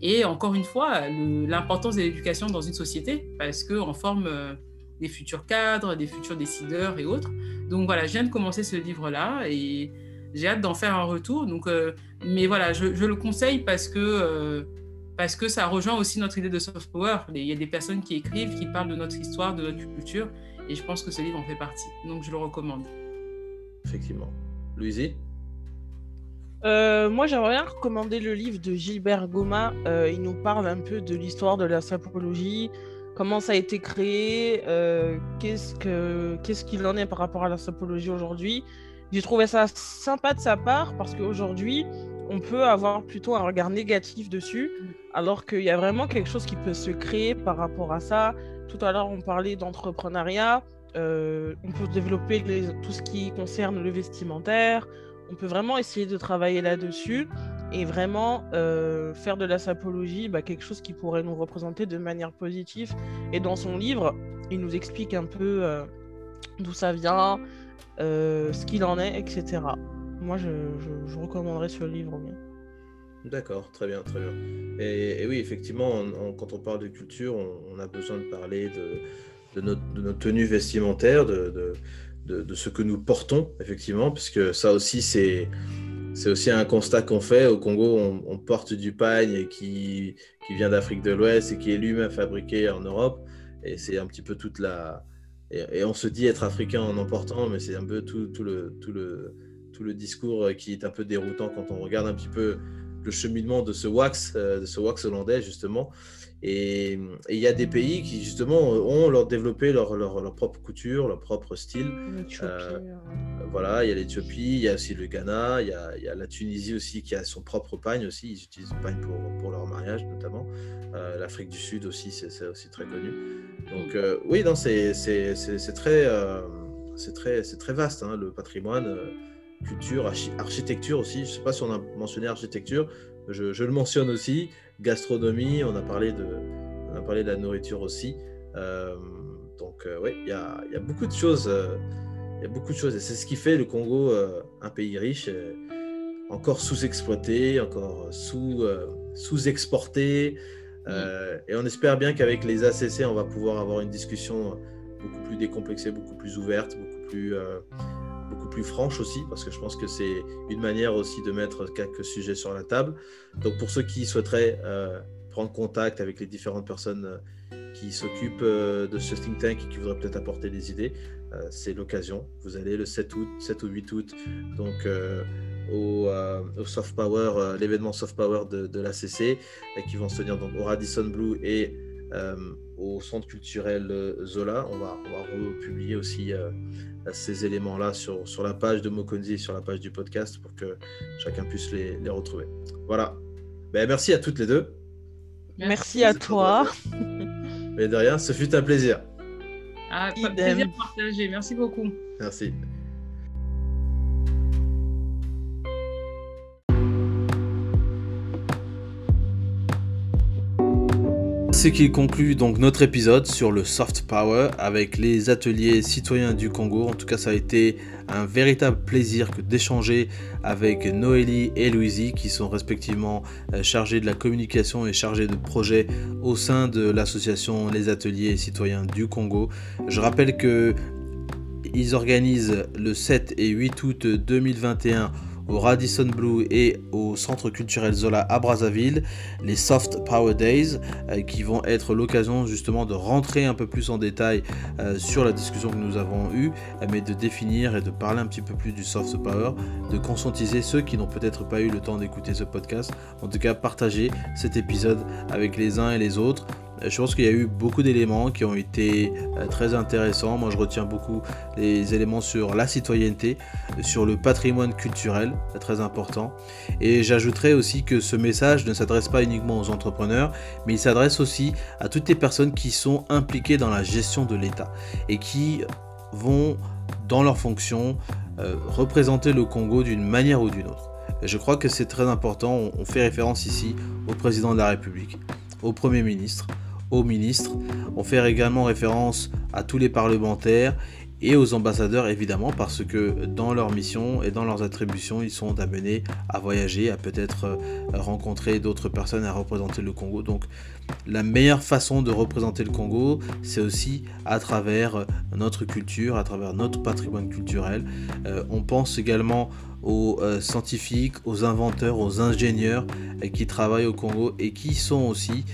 [SPEAKER 4] Et encore une fois, l'importance de l'éducation dans une société, parce qu'on forme euh, des futurs cadres, des futurs décideurs et autres. Donc voilà, je viens de commencer ce livre-là et j'ai hâte d'en faire un retour. Donc, euh, mais voilà, je, le conseille parce que, euh, parce que ça rejoint aussi notre idée de soft power. Il y a des personnes qui écrivent, qui parlent de notre histoire, de notre culture, et je pense que ce livre en fait partie. Donc je le recommande.
[SPEAKER 3] Effectivement. Louisie?
[SPEAKER 1] Euh, moi, j'aimerais bien recommander le livre de Gilbert Goma. il nous parle un peu de l'histoire de la sapologie, comment ça a été créé, euh, qu'est-ce qu'il en est par rapport à la sapologie aujourd'hui. J'ai trouvé ça sympa de sa part parce qu'aujourd'hui, on peut avoir plutôt un regard négatif dessus, alors qu'il y a vraiment quelque chose qui peut se créer par rapport à ça. Tout à l'heure, on parlait d'entrepreneuriat. Euh, on peut développer tout ce qui concerne le vestimentaire. On peut vraiment essayer de travailler là-dessus et vraiment euh, faire de la sapologie bah, quelque chose qui pourrait nous représenter de manière positive. Et dans son livre, il nous explique un peu euh, d'où ça vient, euh, ce qu'il en est, etc. Moi, je, recommanderais ce livre.
[SPEAKER 3] D'accord, très bien, très bien. Et, oui, effectivement, quand on parle de culture, on, a besoin de parler de, notre, tenue vestimentaire, de, ce que nous portons, effectivement, puisque ça aussi, c'est c'est aussi un constat qu'on fait. Au Congo, on, porte du pagne qui, qui vient d'Afrique de l'Ouest et qui est lui-même fabriqué en Europe. Et c'est un petit peu toute la. Et, on se dit être africain en en portant, mais c'est un peu tout, tout, le, tout, le, tout le discours qui est un peu déroutant quand on regarde un petit peu le cheminement de ce wax, euh, de ce wax hollandais, justement. Et il y a des pays qui, justement, ont leur développé leur, leur, leur propre couture, leur propre style. Euh, voilà, il y a l'Éthiopie, il y a aussi le Ghana, il y, a, la Tunisie aussi qui a son propre pagne aussi. Ils utilisent le pagne pour, pour leur mariage notamment. L'Afrique du Sud aussi, c'est aussi très connu. Donc oui, non, c'est très, c'est très, très vaste hein, le patrimoine, culture, architecture aussi. Je ne sais pas si on a mentionné architecture, je, le mentionne aussi. Gastronomie, on a parlé de, on a parlé de la nourriture aussi. donc oui, il y a, y a, beaucoup de choses il y a beaucoup de choses et c'est ce qui fait le Congo euh, un pays riche, euh, encore sous-exploité, encore sous, euh, sous-exporté. et on espère bien qu'avec les ACC, on va pouvoir avoir une discussion beaucoup plus décomplexée, beaucoup plus ouverte, beaucoup plus, beaucoup plus franche aussi, parce que je pense que c'est une manière aussi de mettre quelques sujets sur la table. Donc pour ceux qui souhaiteraient prendre contact avec les différentes personnes qui s'occupent de ce think tank et qui voudraient peut-être apporter des idées, euh, c'est l'occasion. Vous allez le 7 août, 7 ou 8 août, donc euh, au, euh, au, Soft Power, l'événement Soft Power de, de l'ACC, qui vont se tenir donc au Radisson Blue et au Centre culturel Zola. On va, on va republier aussi ces éléments-là sur, sur la page de Mokonzi et sur la page du podcast pour que chacun puisse les, les retrouver. Voilà. Ben, merci à toutes les deux.
[SPEAKER 1] Merci, à toi.
[SPEAKER 3] Mais de rien, ce fut un plaisir.
[SPEAKER 4] Ah, plaisir partagé. Merci beaucoup.
[SPEAKER 3] Merci. Ce qui conclut donc notre épisode sur le soft power avec les ateliers citoyens du Congo. En tout cas, ça a été un véritable plaisir d'échanger avec Noélie et Louisie qui sont respectivement euh, chargés de la communication et chargés de projets au sein de l'association Les Ateliers citoyens du Congo. Je rappelle que ils organisent le 7 et 8 août 2021 au Radisson Blue et au Centre culturel Zola à Brazzaville, les Soft Power Days, euh, qui vont être l'occasion justement de rentrer un peu plus en détail euh, sur la discussion que nous avons eue, euh, mais de définir et de parler un petit peu plus du soft power, de conscientiser ceux qui n'ont peut-être pas eu le temps d'écouter ce podcast, en tout cas partager cet épisode avec les uns et les autres je pense qu'il y a eu beaucoup d'éléments qui ont été euh, très intéressants. Moi, je retiens beaucoup les éléments sur la citoyenneté, sur le patrimoine culturel, c'est très important. Et j'ajouterais aussi que ce message ne s'adresse pas uniquement aux entrepreneurs, mais il s'adresse aussi à toutes les personnes qui sont impliquées dans la gestion de l'État et qui vont, dans leur fonction, euh, représenter le Congo d'une manière ou d'une autre. je crois que c'est très important. On fait référence ici au président de la République, au Premier ministre, ministres. On fait également référence à tous les parlementaires et aux ambassadeurs évidemment parce que dans leur mission et dans leurs attributions ils sont amenés à voyager, à peut-être euh, rencontrer d'autres personnes à représenter le Congo. Donc la meilleure façon de représenter le Congo c'est aussi à travers euh, notre culture, à travers notre patrimoine culturel. Euh, on pense également aux scientifiques, aux inventeurs, aux ingénieurs qui travaillent au Congo et qui sont aussi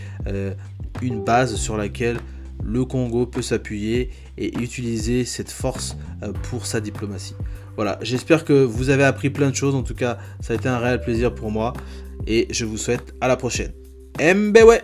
[SPEAKER 3] une base sur laquelle le Congo peut s'appuyer et utiliser cette force euh, pour sa diplomatie. Voilà, j'espère que vous avez appris plein de choses. En tout cas, ça a été un réel plaisir pour moi. Et je vous souhaite à la prochaine. Mbewe